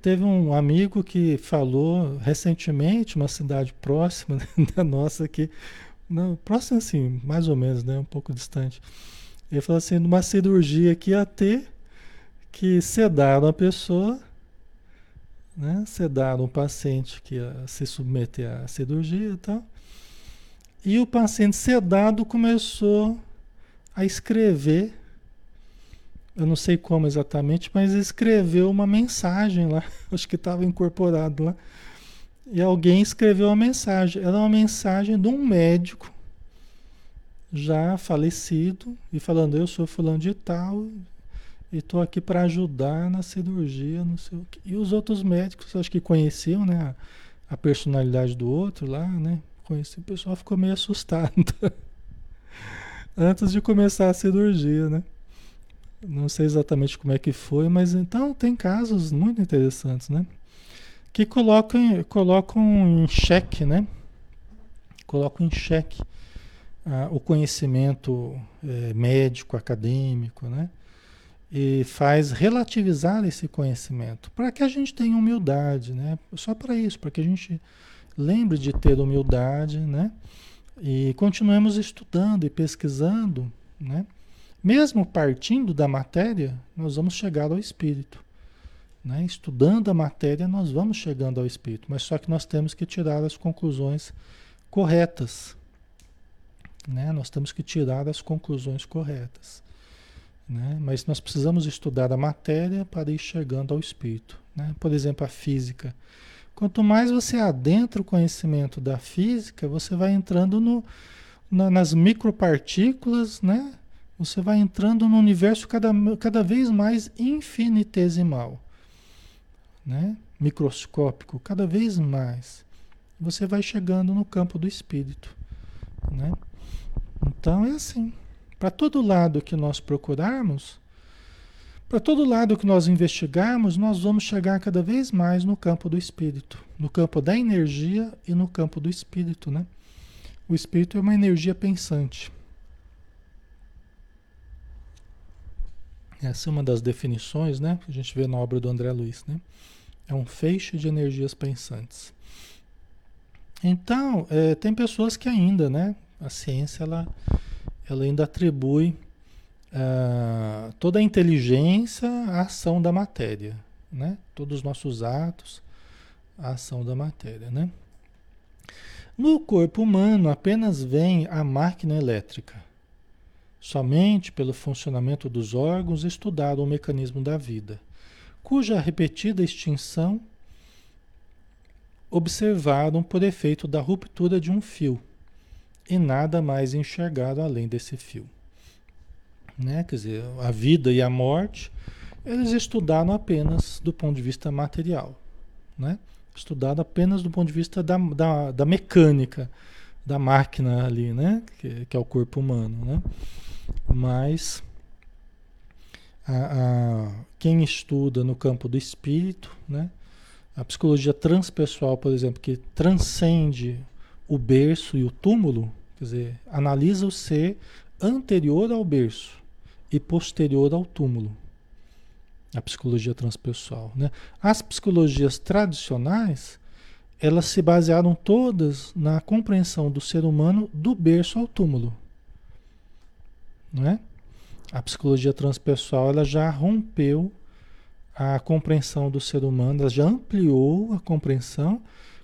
teve um amigo que falou recentemente, uma cidade próxima *laughs* da nossa aqui, não, assim, mais ou menos, né? Um pouco distante. Ele falou assim, numa cirurgia que ia ter, que sedaram a pessoa, né? sedaram o paciente que ia se submeter à cirurgia e tal. E o paciente sedado começou a escrever, eu não sei como exatamente, mas escreveu uma mensagem lá, *laughs* acho que estava incorporado lá. E alguém escreveu uma mensagem. Era uma mensagem de um médico já falecido e falando: Eu sou fulano de tal, e estou aqui para ajudar na cirurgia, não sei o quê. E os outros médicos, acho que conheciam, né, a, a personalidade do outro lá, né? Conheci, o pessoal ficou meio assustado. *laughs* Antes de começar a cirurgia, né? Não sei exatamente como é que foi, mas então tem casos muito interessantes, né? Que colocam, colocam em xeque, né? Colocam em xeque ah, o conhecimento eh, médico, acadêmico, né? e faz relativizar esse conhecimento, para que a gente tenha humildade, né? Só para isso, para que a gente lembre de ter humildade, né? E continuemos estudando e pesquisando, né? Mesmo partindo da matéria, nós vamos chegar ao espírito. Né? Estudando a matéria, nós vamos chegando ao espírito, mas só que nós temos que tirar as conclusões corretas. Né? Nós temos que tirar as conclusões corretas. Né? Mas nós precisamos estudar a matéria para ir chegando ao espírito. Né? Por exemplo, a física. Quanto mais você adentra o conhecimento da física, você vai entrando no, na, nas micropartículas, né? Você vai entrando no universo cada, cada vez mais infinitesimal, né? Microscópico, cada vez mais. Você vai chegando no campo do espírito, né? Então é assim. Para todo lado que nós procurarmos, Para todo lado que nós investigarmos, nós vamos chegar cada vez mais no campo do espírito, no campo da energia e no campo do espírito, né? O espírito é uma energia pensante. Essa é uma das definições, né? Que a gente vê na obra do André Luiz, né? É um feixe de energias pensantes. Então, é, tem pessoas que ainda, né? A ciência, ela, ela ainda atribui uh, toda a inteligência à ação da matéria, né? Todos os nossos atos à ação da matéria, né? No corpo humano apenas vem a máquina elétrica somente pelo funcionamento dos órgãos estudado o mecanismo da vida, cuja repetida extinção observaram por efeito da ruptura de um fio e nada mais enxergado além desse fio. Né? Quer dizer, a vida e a morte, eles estudaram apenas do ponto de vista material, né? estudado apenas do ponto de vista da, da, da mecânica da máquina ali, né? que, que é o corpo humano. Né? Mas a, a, quem estuda no campo do espírito, né? a psicologia transpessoal, por exemplo, que transcende o berço e o túmulo, quer dizer, analisa o ser anterior ao berço e posterior ao túmulo. A psicologia transpessoal. Né? As psicologias tradicionais, elas se basearam todas na compreensão do ser humano do berço ao túmulo não é? A psicologia transpessoal ela já rompeu a compreensão do ser humano, ela já ampliou a compreensão,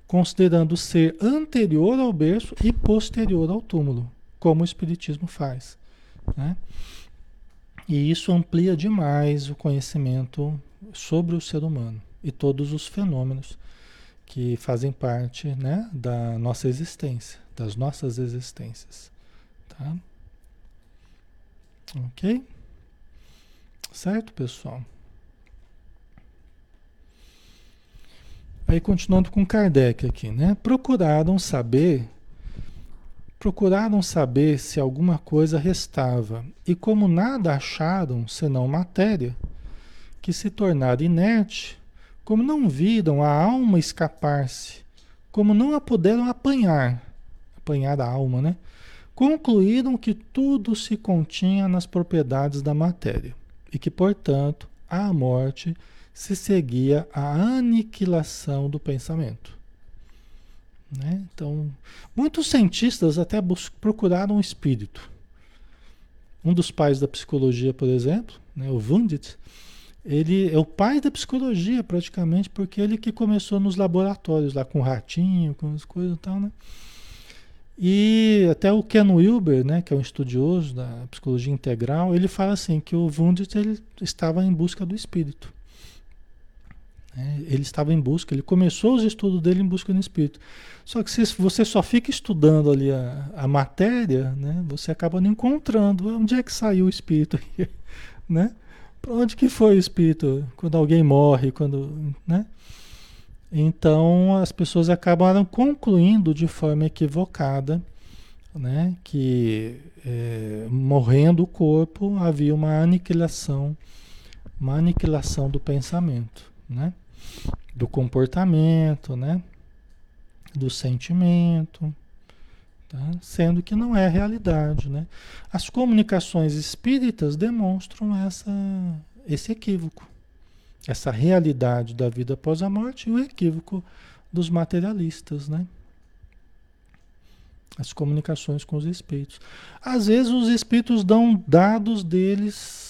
considerando ser anterior ao berço e posterior ao túmulo, como o Espiritismo faz. Né? E isso amplia demais o conhecimento sobre o ser humano e todos os fenômenos que fazem parte né, da nossa existência, das nossas existências. Tá? Ok? Certo, pessoal? Aí continuando com Kardec aqui, né? Procuraram saber, procuraram saber se alguma coisa restava, e como nada acharam senão matéria, que se tornara inerte, como não viram a alma escapar-se, como não a puderam apanhar, apanhar a alma, né? concluíram que tudo se continha nas propriedades da matéria e que, portanto, à morte se seguia a aniquilação do pensamento. Né? Então, muitos cientistas até procuraram o espírito. Um dos pais da psicologia, por exemplo, né, o Wundt, ele é o pai da psicologia praticamente, porque ele que começou nos laboratórios lá com ratinho, com as coisas e tal, né? E até o Ken Wilber, né, que é um estudioso da psicologia integral, ele fala assim que o Wundt ele estava em busca do espírito. Né? Ele estava em busca, ele começou os estudos dele em busca do espírito. Só que se você só fica estudando ali a, a matéria, né, você acaba não encontrando onde é que saiu o espírito *laughs* né? Para onde que foi o espírito quando alguém morre, quando, né? Então as pessoas acabaram concluindo de forma equivocada né, que é, morrendo o corpo havia uma aniquilação, uma aniquilação do pensamento, né, do comportamento, né, do sentimento, tá? sendo que não é realidade. Né? As comunicações espíritas demonstram essa, esse equívoco essa realidade da vida após a morte e o equívoco dos materialistas, né? As comunicações com os espíritos. Às vezes os espíritos dão dados deles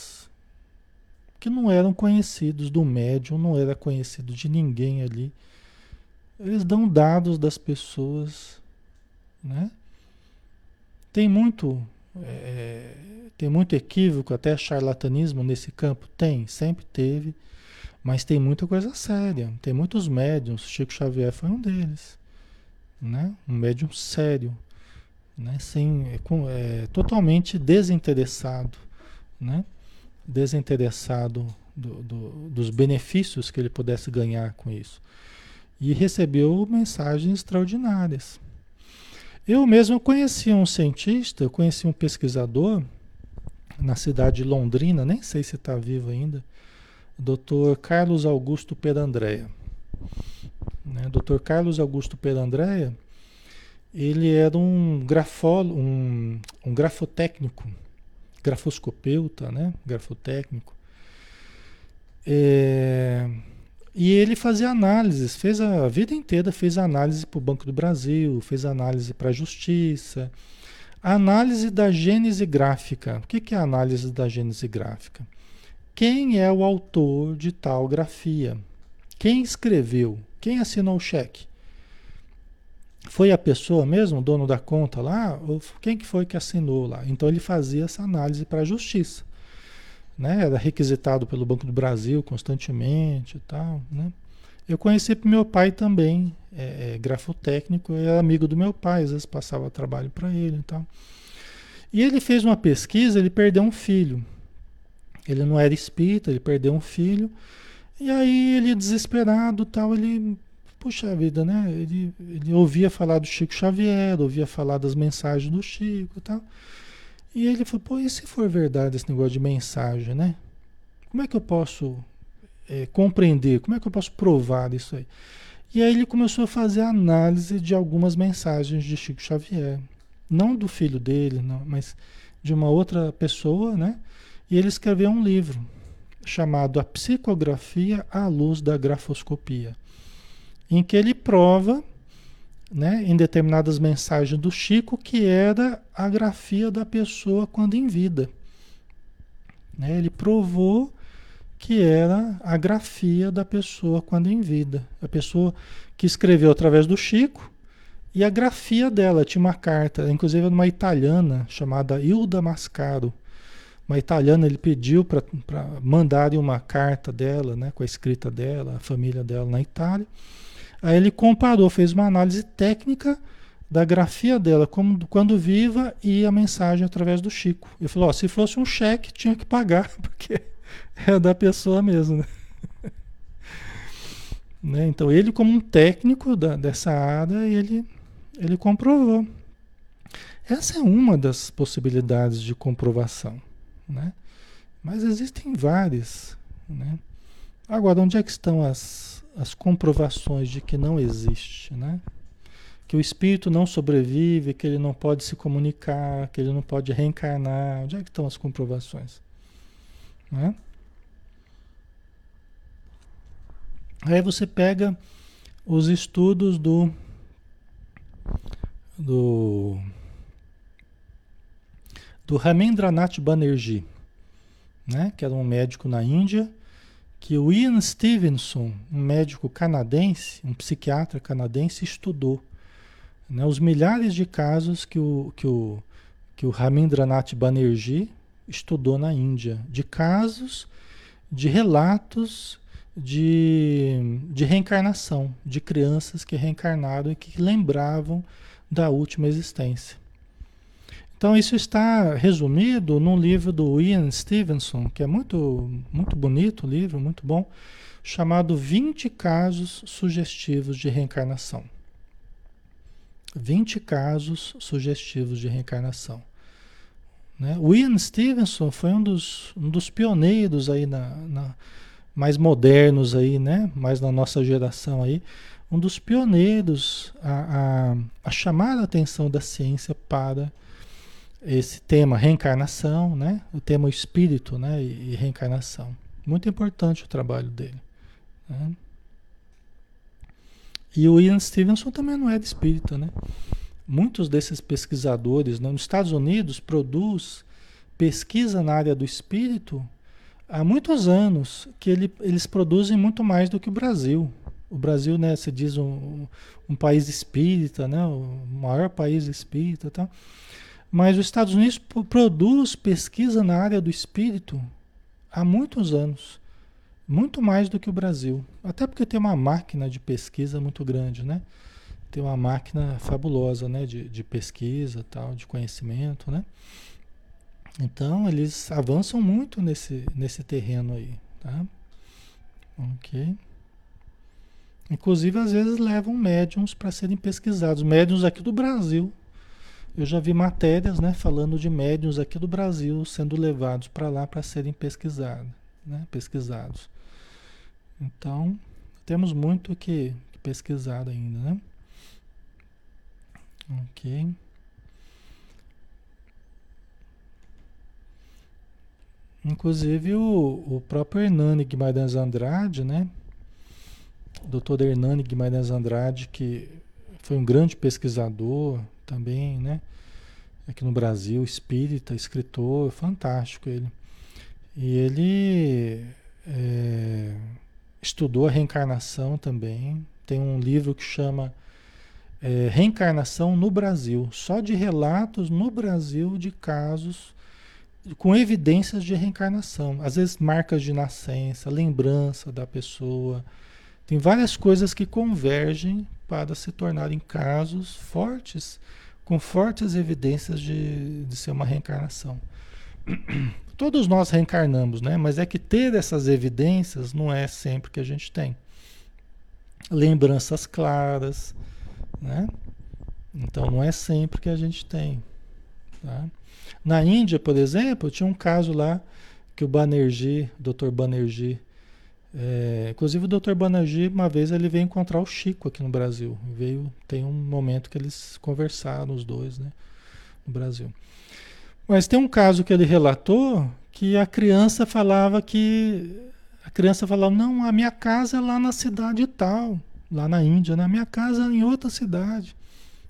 que não eram conhecidos do médium, não era conhecido de ninguém ali. Eles dão dados das pessoas, né? Tem muito, é, tem muito equívoco, até charlatanismo nesse campo? Tem, sempre teve. Mas tem muita coisa séria, tem muitos médiums, Chico Xavier foi um deles, né? Um médium sério, né? Sem, é, é, totalmente desinteressado, né? Desinteressado do, do, dos benefícios que ele pudesse ganhar com isso. E recebeu mensagens extraordinárias. Eu mesmo conheci um cientista, conheci um pesquisador na cidade de Londrina, nem sei se está vivo ainda, Dr. Carlos Augusto Perandréia. Né? Dr. Carlos Augusto Perandréia, ele era um grafólogo, um, um grafotécnico, grafoscopeuta, né? Grafotécnico. É, e ele fazia análises, fez a vida inteira, fez análise para o Banco do Brasil, fez análise para a Justiça. Análise da gênese gráfica. O que é a análise da gênese gráfica? Quem é o autor de tal grafia? Quem escreveu? Quem assinou o cheque? Foi a pessoa mesmo, dono da conta lá? Ou quem que foi que assinou lá? Então ele fazia essa análise para a justiça né? Era requisitado pelo Banco do Brasil constantemente e tal, né? Eu conheci meu pai também, é, é, grafotécnico, era amigo do meu pai, às vezes passava trabalho para ele e tal. E ele fez uma pesquisa, ele perdeu um filho. Ele não era espírita, ele perdeu um filho. E aí ele desesperado tal, ele puxa vida, né? Ele, ele ouvia falar do Chico Xavier, ouvia falar das mensagens do Chico e tal. E ele falou, pô, e se for verdade esse negócio de mensagem, né? Como é que eu posso é, compreender? Como é que eu posso provar isso aí? E aí ele começou a fazer análise de algumas mensagens de Chico Xavier. Não do filho dele, não, mas de uma outra pessoa, né? E ele escreveu um livro chamado A Psicografia à Luz da Grafoscopia, em que ele prova né, em determinadas mensagens do Chico, que era a grafia da pessoa quando em vida. Né, ele provou que era a grafia da pessoa quando em vida. A pessoa que escreveu através do Chico e a grafia dela tinha uma carta, inclusive uma italiana chamada Hilda Mascaro. Uma italiana, ele pediu para mandarem uma carta dela, né, com a escrita dela, a família dela na Itália. Aí ele comparou, fez uma análise técnica da grafia dela como quando viva e a mensagem através do Chico. Ele falou, se fosse um cheque tinha que pagar, *laughs* porque é da pessoa mesmo. Né? *laughs* né? Então ele como um técnico da, dessa área, ele, ele comprovou. Essa é uma das possibilidades de comprovação. Né? Mas existem várias. Né? Agora, onde é que estão as, as comprovações de que não existe, né? Que o espírito não sobrevive, que ele não pode se comunicar, que ele não pode reencarnar. Onde é que estão as comprovações? Né? Aí você pega os estudos do do do Ramindranath Banerjee, né? Que era um médico na Índia que o Ian Stevenson, um médico canadense, um psiquiatra canadense, estudou. Né, os milhares de casos que o, que o, que o Ramindranath Banerjee estudou na Índia, de casos, de relatos de, de reencarnação, de crianças que reencarnaram e que lembravam da última existência. Então isso está resumido num livro do Ian Stevenson, que é muito, muito bonito livro, muito bom, chamado 20 casos sugestivos de reencarnação. 20 casos sugestivos de reencarnação. Né? O Ian Stevenson foi um dos, um dos pioneiros aí na, na, mais modernos aí, né? Mais na nossa geração aí, um dos pioneiros a, a, a chamar a atenção da ciência para esse tema reencarnação, né? O tema espírito, né? E, reencarnação. Muito importante o trabalho dele. Né? E o Ian Stevenson também não é de espírita, né? Muitos desses pesquisadores né, nos Estados Unidos produz pesquisa na área do espírito há muitos anos que ele, eles produzem muito mais do que o Brasil. O Brasil, né, se diz um, um país espírita, né, o maior país espírita, tá? Mas os Estados Unidos produz pesquisa na área do espírito há muitos anos. Muito mais do que o Brasil. Até porque tem uma máquina de pesquisa muito grande, né? Tem uma máquina fabulosa, né? De, de pesquisa, tal, de conhecimento, né? Então, eles avançam muito nesse, nesse terreno aí, tá? Ok. Inclusive, às vezes levam médiums para serem pesquisados. Médiums aqui do Brasil, eu já vi matérias né, falando de médiums aqui do Brasil sendo levados para lá para serem pesquisados, né, pesquisados. Então, temos muito que, pesquisar ainda, né? Ok. Inclusive o, o próprio Hernani Guimarães Andrade, né? Doutor Hernani Guimarães Andrade, que foi um grande pesquisador também, né? Aqui no Brasil, espírita, escritor, fantástico ele. E ele é, estudou a reencarnação também. Tem um livro que chama é, Reencarnação no Brasil, só de relatos no Brasil de casos com evidências de reencarnação, às vezes marcas de nascença, lembrança da pessoa. Tem várias coisas que convergem para se tornarem casos fortes, com fortes evidências de, de ser uma reencarnação. *clears throat* Todos nós reencarnamos, né? Mas é que ter essas evidências não é sempre que a gente tem. Lembranças claras, né? Então não é sempre que a gente tem. Tá? Na Índia, por exemplo, tinha um caso lá que o Banerjee, o Dr. Banerjee, é, inclusive o Dr. Banerjee, uma vez ele veio encontrar o Chico aqui no Brasil. Veio, tem um momento que eles conversaram os dois, né, no Brasil. Mas tem um caso que ele relatou que a criança falava que a criança falava: "Não, a minha casa é lá na cidade tal, lá na Índia, né? A minha casa é em outra cidade.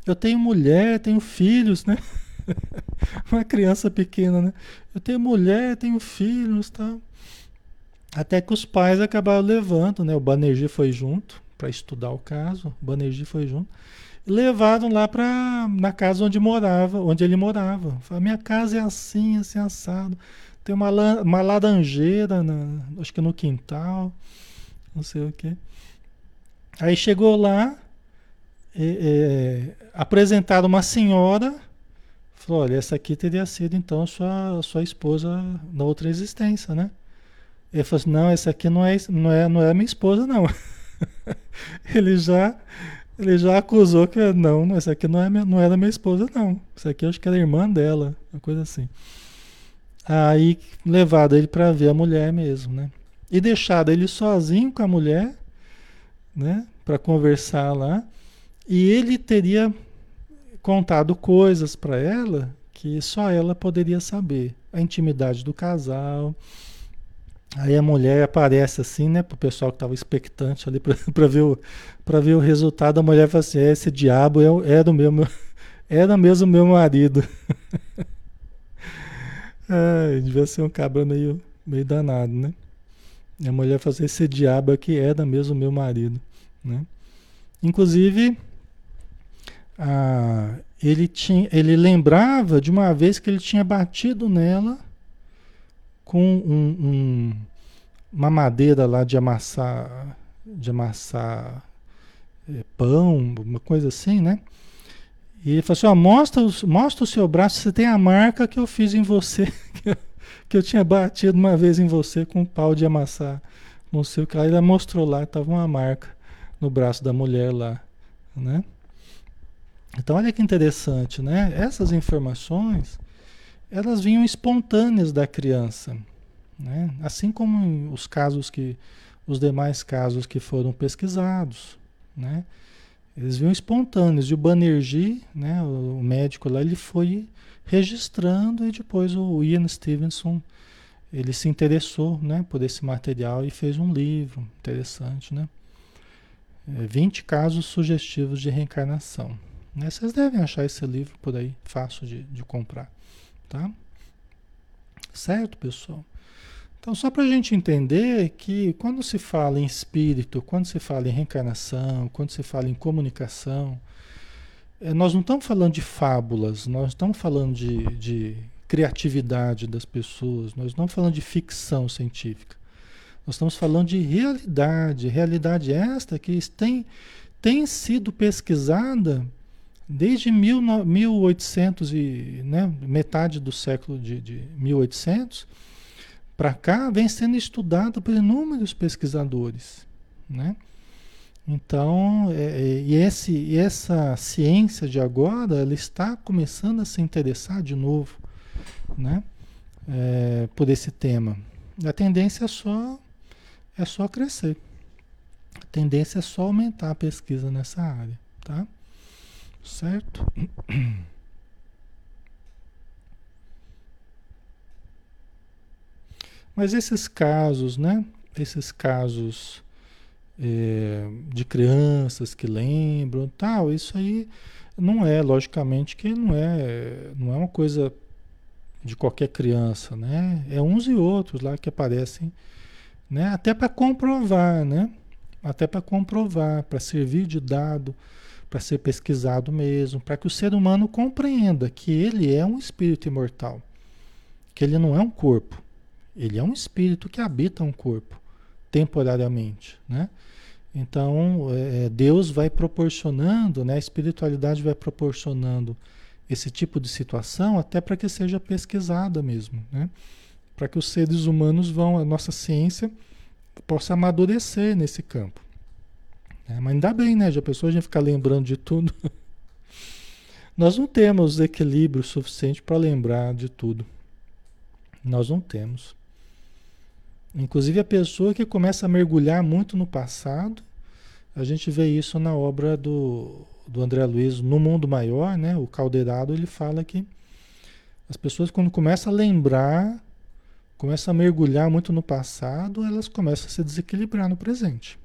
Eu tenho mulher, tenho filhos, né?" *laughs* Uma criança pequena, né? Eu tenho mulher, tenho filhos, tal. Até que os pais acabaram levando, né? O Banerjee foi junto para estudar o caso. O Banerjee foi junto. Levaram lá para na casa onde morava, onde ele morava. Falaram, minha casa é assim, assim assado. Tem uma, uma laranjeira, na, acho que no quintal, não sei o que. Aí chegou lá, é, é, apresentaram uma senhora Falou, olha, essa aqui teria sido então sua, sua esposa na outra existência, né? Ele falou assim, não, essa aqui não é, não é, não é minha esposa, não. *laughs* ele já ele já acusou que não, essa aqui não, é minha, não era minha esposa, não. Essa aqui eu acho que era irmã dela, uma coisa assim. Aí levado ele para ver a mulher mesmo, né? E deixado ele sozinho com a mulher, né? Para conversar lá. E ele teria contado coisas para ela que só ela poderia saber. A intimidade do casal. Aí a mulher aparece assim, né, pro pessoal que estava expectante ali para *laughs* ver o ver o resultado. A mulher fala assim: é, "Esse diabo é, é do meu, meu *laughs* era mesmo meu marido". *laughs* Ai, devia ser um cabra meio meio danado, né? E a mulher fala assim, esse diabo aqui era mesmo meu marido, né? Inclusive, ah, ele, tinha, ele lembrava de uma vez que ele tinha batido nela com um, um, uma madeira lá de amassar, de amassar é, pão, uma coisa assim, né? E ele falou assim: ó, mostra, mostra o seu braço, você tem a marca que eu fiz em você, *laughs* que eu tinha batido uma vez em você com um pau de amassar, não sei o que. Aí ele mostrou lá, estava uma marca no braço da mulher lá, né? Então olha que interessante, né? Essas informações, elas vinham espontâneas da criança, né? Assim como os casos que, os demais casos que foram pesquisados, né? Eles vinham espontâneos. E o Banerjee, né, o médico lá, ele foi registrando e depois o Ian Stevenson, ele se interessou, né, por esse material e fez um livro interessante, né? 20 é, casos sugestivos de reencarnação. Né? Vocês devem achar esse livro por aí, fácil de, de comprar. Tá? Certo, pessoal? Então, só para a gente entender que quando se fala em espírito, quando se fala em reencarnação, quando se fala em comunicação, é, nós não estamos falando de fábulas, nós estamos falando de, de criatividade das pessoas, nós não estamos falando de ficção científica. Nós estamos falando de realidade, realidade esta que tem, tem sido pesquisada Desde mil, 1800 e né, metade do século de, de 1800 para cá vem sendo estudado por inúmeros pesquisadores, né? Então, é, é, e, esse, essa ciência de agora, ela está começando a se interessar de novo, né? É, por esse tema. A tendência é só, é só crescer, tendência é só aumentar a pesquisa nessa área, tá? Certo? Mas esses casos, né? Esses casos é, de crianças que lembram, tal, isso aí não é, logicamente, que não é, não é uma coisa de qualquer criança, né? É uns e outros lá que aparecem, né? Até para comprovar, né? Até para comprovar, para servir de dado, para ser pesquisado mesmo, para que o ser humano compreenda que ele é um espírito imortal, que ele não é um corpo, ele é um espírito que habita um corpo temporariamente, né? Então, é, Deus vai proporcionando, né? A espiritualidade vai proporcionando esse tipo de situação até para que seja pesquisada mesmo, né? Para que os seres humanos vão, a nossa ciência possa amadurecer nesse campo. É, mas ainda bem, né? Já pensou a gente ficar lembrando de tudo? *laughs* Nós não temos equilíbrio suficiente para lembrar de tudo. Nós não temos. Inclusive a pessoa que começa a mergulhar muito no passado, a gente vê isso na obra do, do André Luiz, No Mundo Maior, né? O Caldeirado, ele fala que as pessoas quando começam a lembrar, começam a mergulhar muito no passado, elas começam a se desequilibrar no presente.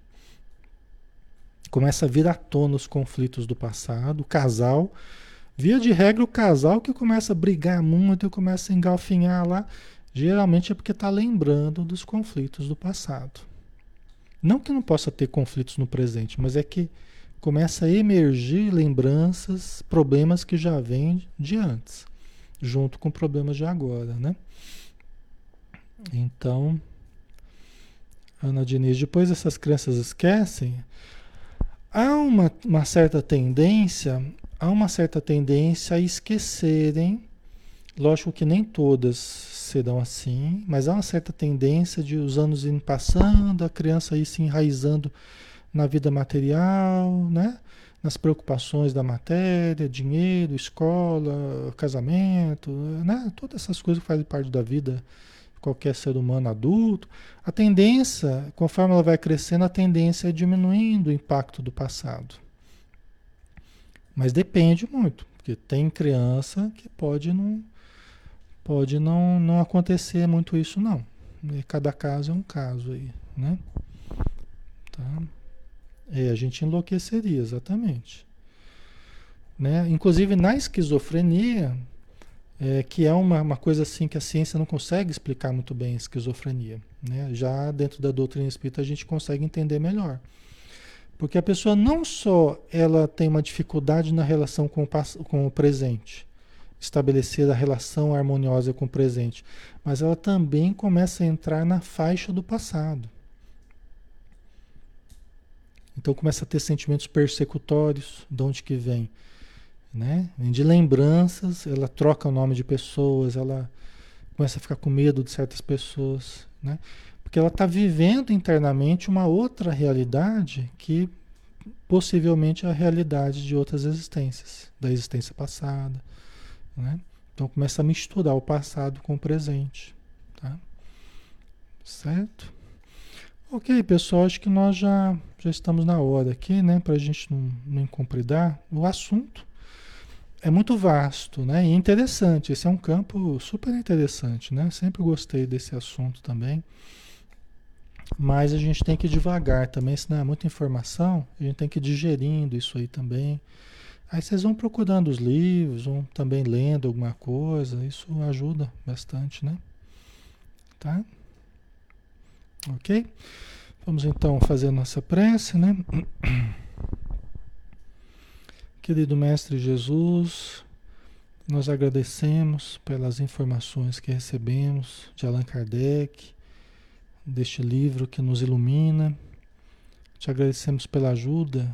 Começa a vir à tona os conflitos do passado, o casal, via de regra o casal que começa a brigar muito começa a engalfinhar lá, Geralmente é porque está lembrando dos conflitos do passado. Não que não possa ter conflitos no presente, mas é que começa a emergir lembranças, problemas que já vêm de antes, junto com problemas de agora, né? Então, Ana Diniz, depois essas crianças esquecem, há uma, uma certa tendência, há uma certa tendência a esquecerem, lógico que nem todas serão assim, mas há uma certa tendência de os anos indo passando, a criança ir se enraizando na vida material, né? nas preocupações da matéria, dinheiro, escola, casamento, né? todas essas coisas que fazem parte da vida qualquer ser humano adulto. A tendência, conforme ela vai crescendo, a tendência é diminuindo o impacto do passado. Mas depende muito, porque tem criança que pode não pode não, não acontecer muito isso não. E cada caso é um caso aí, né? Tá? É, a gente enlouqueceria, exatamente. Né? Inclusive na esquizofrenia, é, que é uma, uma coisa assim que a ciência não consegue explicar muito bem a esquizofrenia. Né? Já dentro da doutrina espírita a gente consegue entender melhor. Porque a pessoa não só ela tem uma dificuldade na relação com o, com o presente, estabelecer a relação harmoniosa com o presente, mas ela também começa a entrar na faixa do passado. Então começa a ter sentimentos persecutórios, de onde que vem? Né? De lembranças, ela troca o nome de pessoas, ela começa a ficar com medo de certas pessoas, né? Porque ela está vivendo internamente uma outra realidade que possivelmente é a realidade de outras existências, da existência passada, né? Então começa a misturar o passado com o presente. Tá? Certo? Ok, pessoal, acho que nós já, já estamos na hora aqui, né? Para a gente não, não incompridar. O assunto é muito vasto, né? E interessante. Esse é um campo super interessante, né? Sempre gostei desse assunto também. Mas a gente tem que devagar também, senão é muita informação, a gente tem que ir digerindo isso aí também. Aí vocês vão procurando os livros, vão também lendo alguma coisa, isso ajuda bastante, né? Tá? Ok? Vamos então fazer nossa prece, né? *clears throat* Querido Mestre Jesus, nós agradecemos pelas informações que recebemos de Allan Kardec, deste livro que nos ilumina. Te agradecemos pela ajuda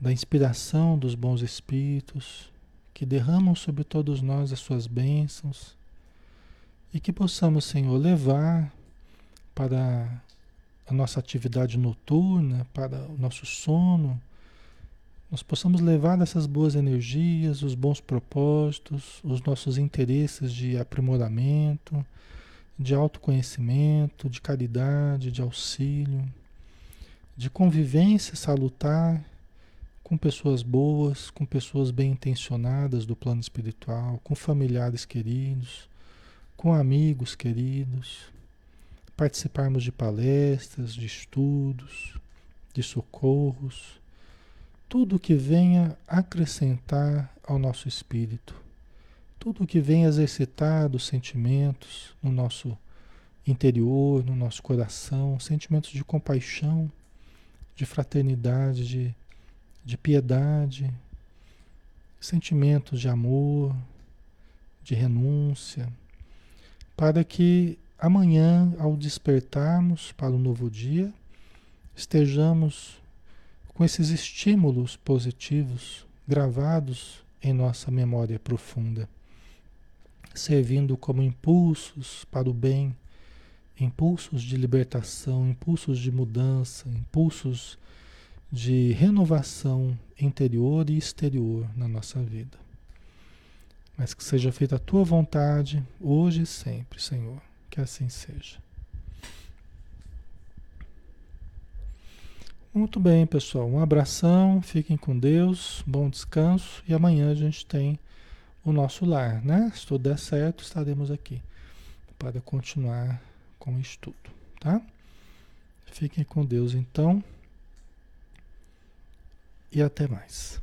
da inspiração dos bons espíritos que derramam sobre todos nós as suas bênçãos e que possamos, Senhor, levar para a nossa atividade noturna, para o nosso sono, nós possamos levar essas boas energias, os bons propósitos, os nossos interesses de aprimoramento, de autoconhecimento, de caridade, de auxílio de convivência salutar com pessoas boas, com pessoas bem intencionadas do plano espiritual, com familiares queridos, com amigos queridos, participarmos de palestras, de estudos, de socorros, tudo que venha acrescentar ao nosso espírito, tudo que venha exercitar os sentimentos no nosso interior, no nosso coração, sentimentos de compaixão, de fraternidade, de, de piedade, sentimentos de amor, de renúncia, para que amanhã, ao despertarmos para o um novo dia, estejamos com esses estímulos positivos gravados em nossa memória profunda, servindo como impulsos para o bem impulsos de libertação, impulsos de mudança, impulsos de renovação interior e exterior na nossa vida. Mas que seja feita a tua vontade, hoje e sempre, Senhor. Que assim seja. Muito bem, pessoal. Um abração, fiquem com Deus, bom descanso e amanhã a gente tem o nosso lar, né? Se tudo der certo, estaremos aqui para continuar com o estudo, tá? Fiquem com Deus então. E até mais.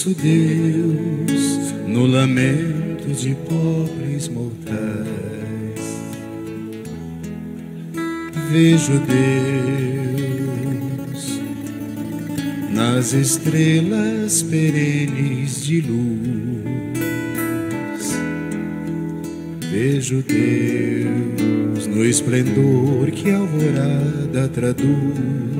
Ouço Deus no lamento de pobres mortais. Vejo Deus nas estrelas perenes de luz. Vejo Deus no esplendor que a alvorada traduz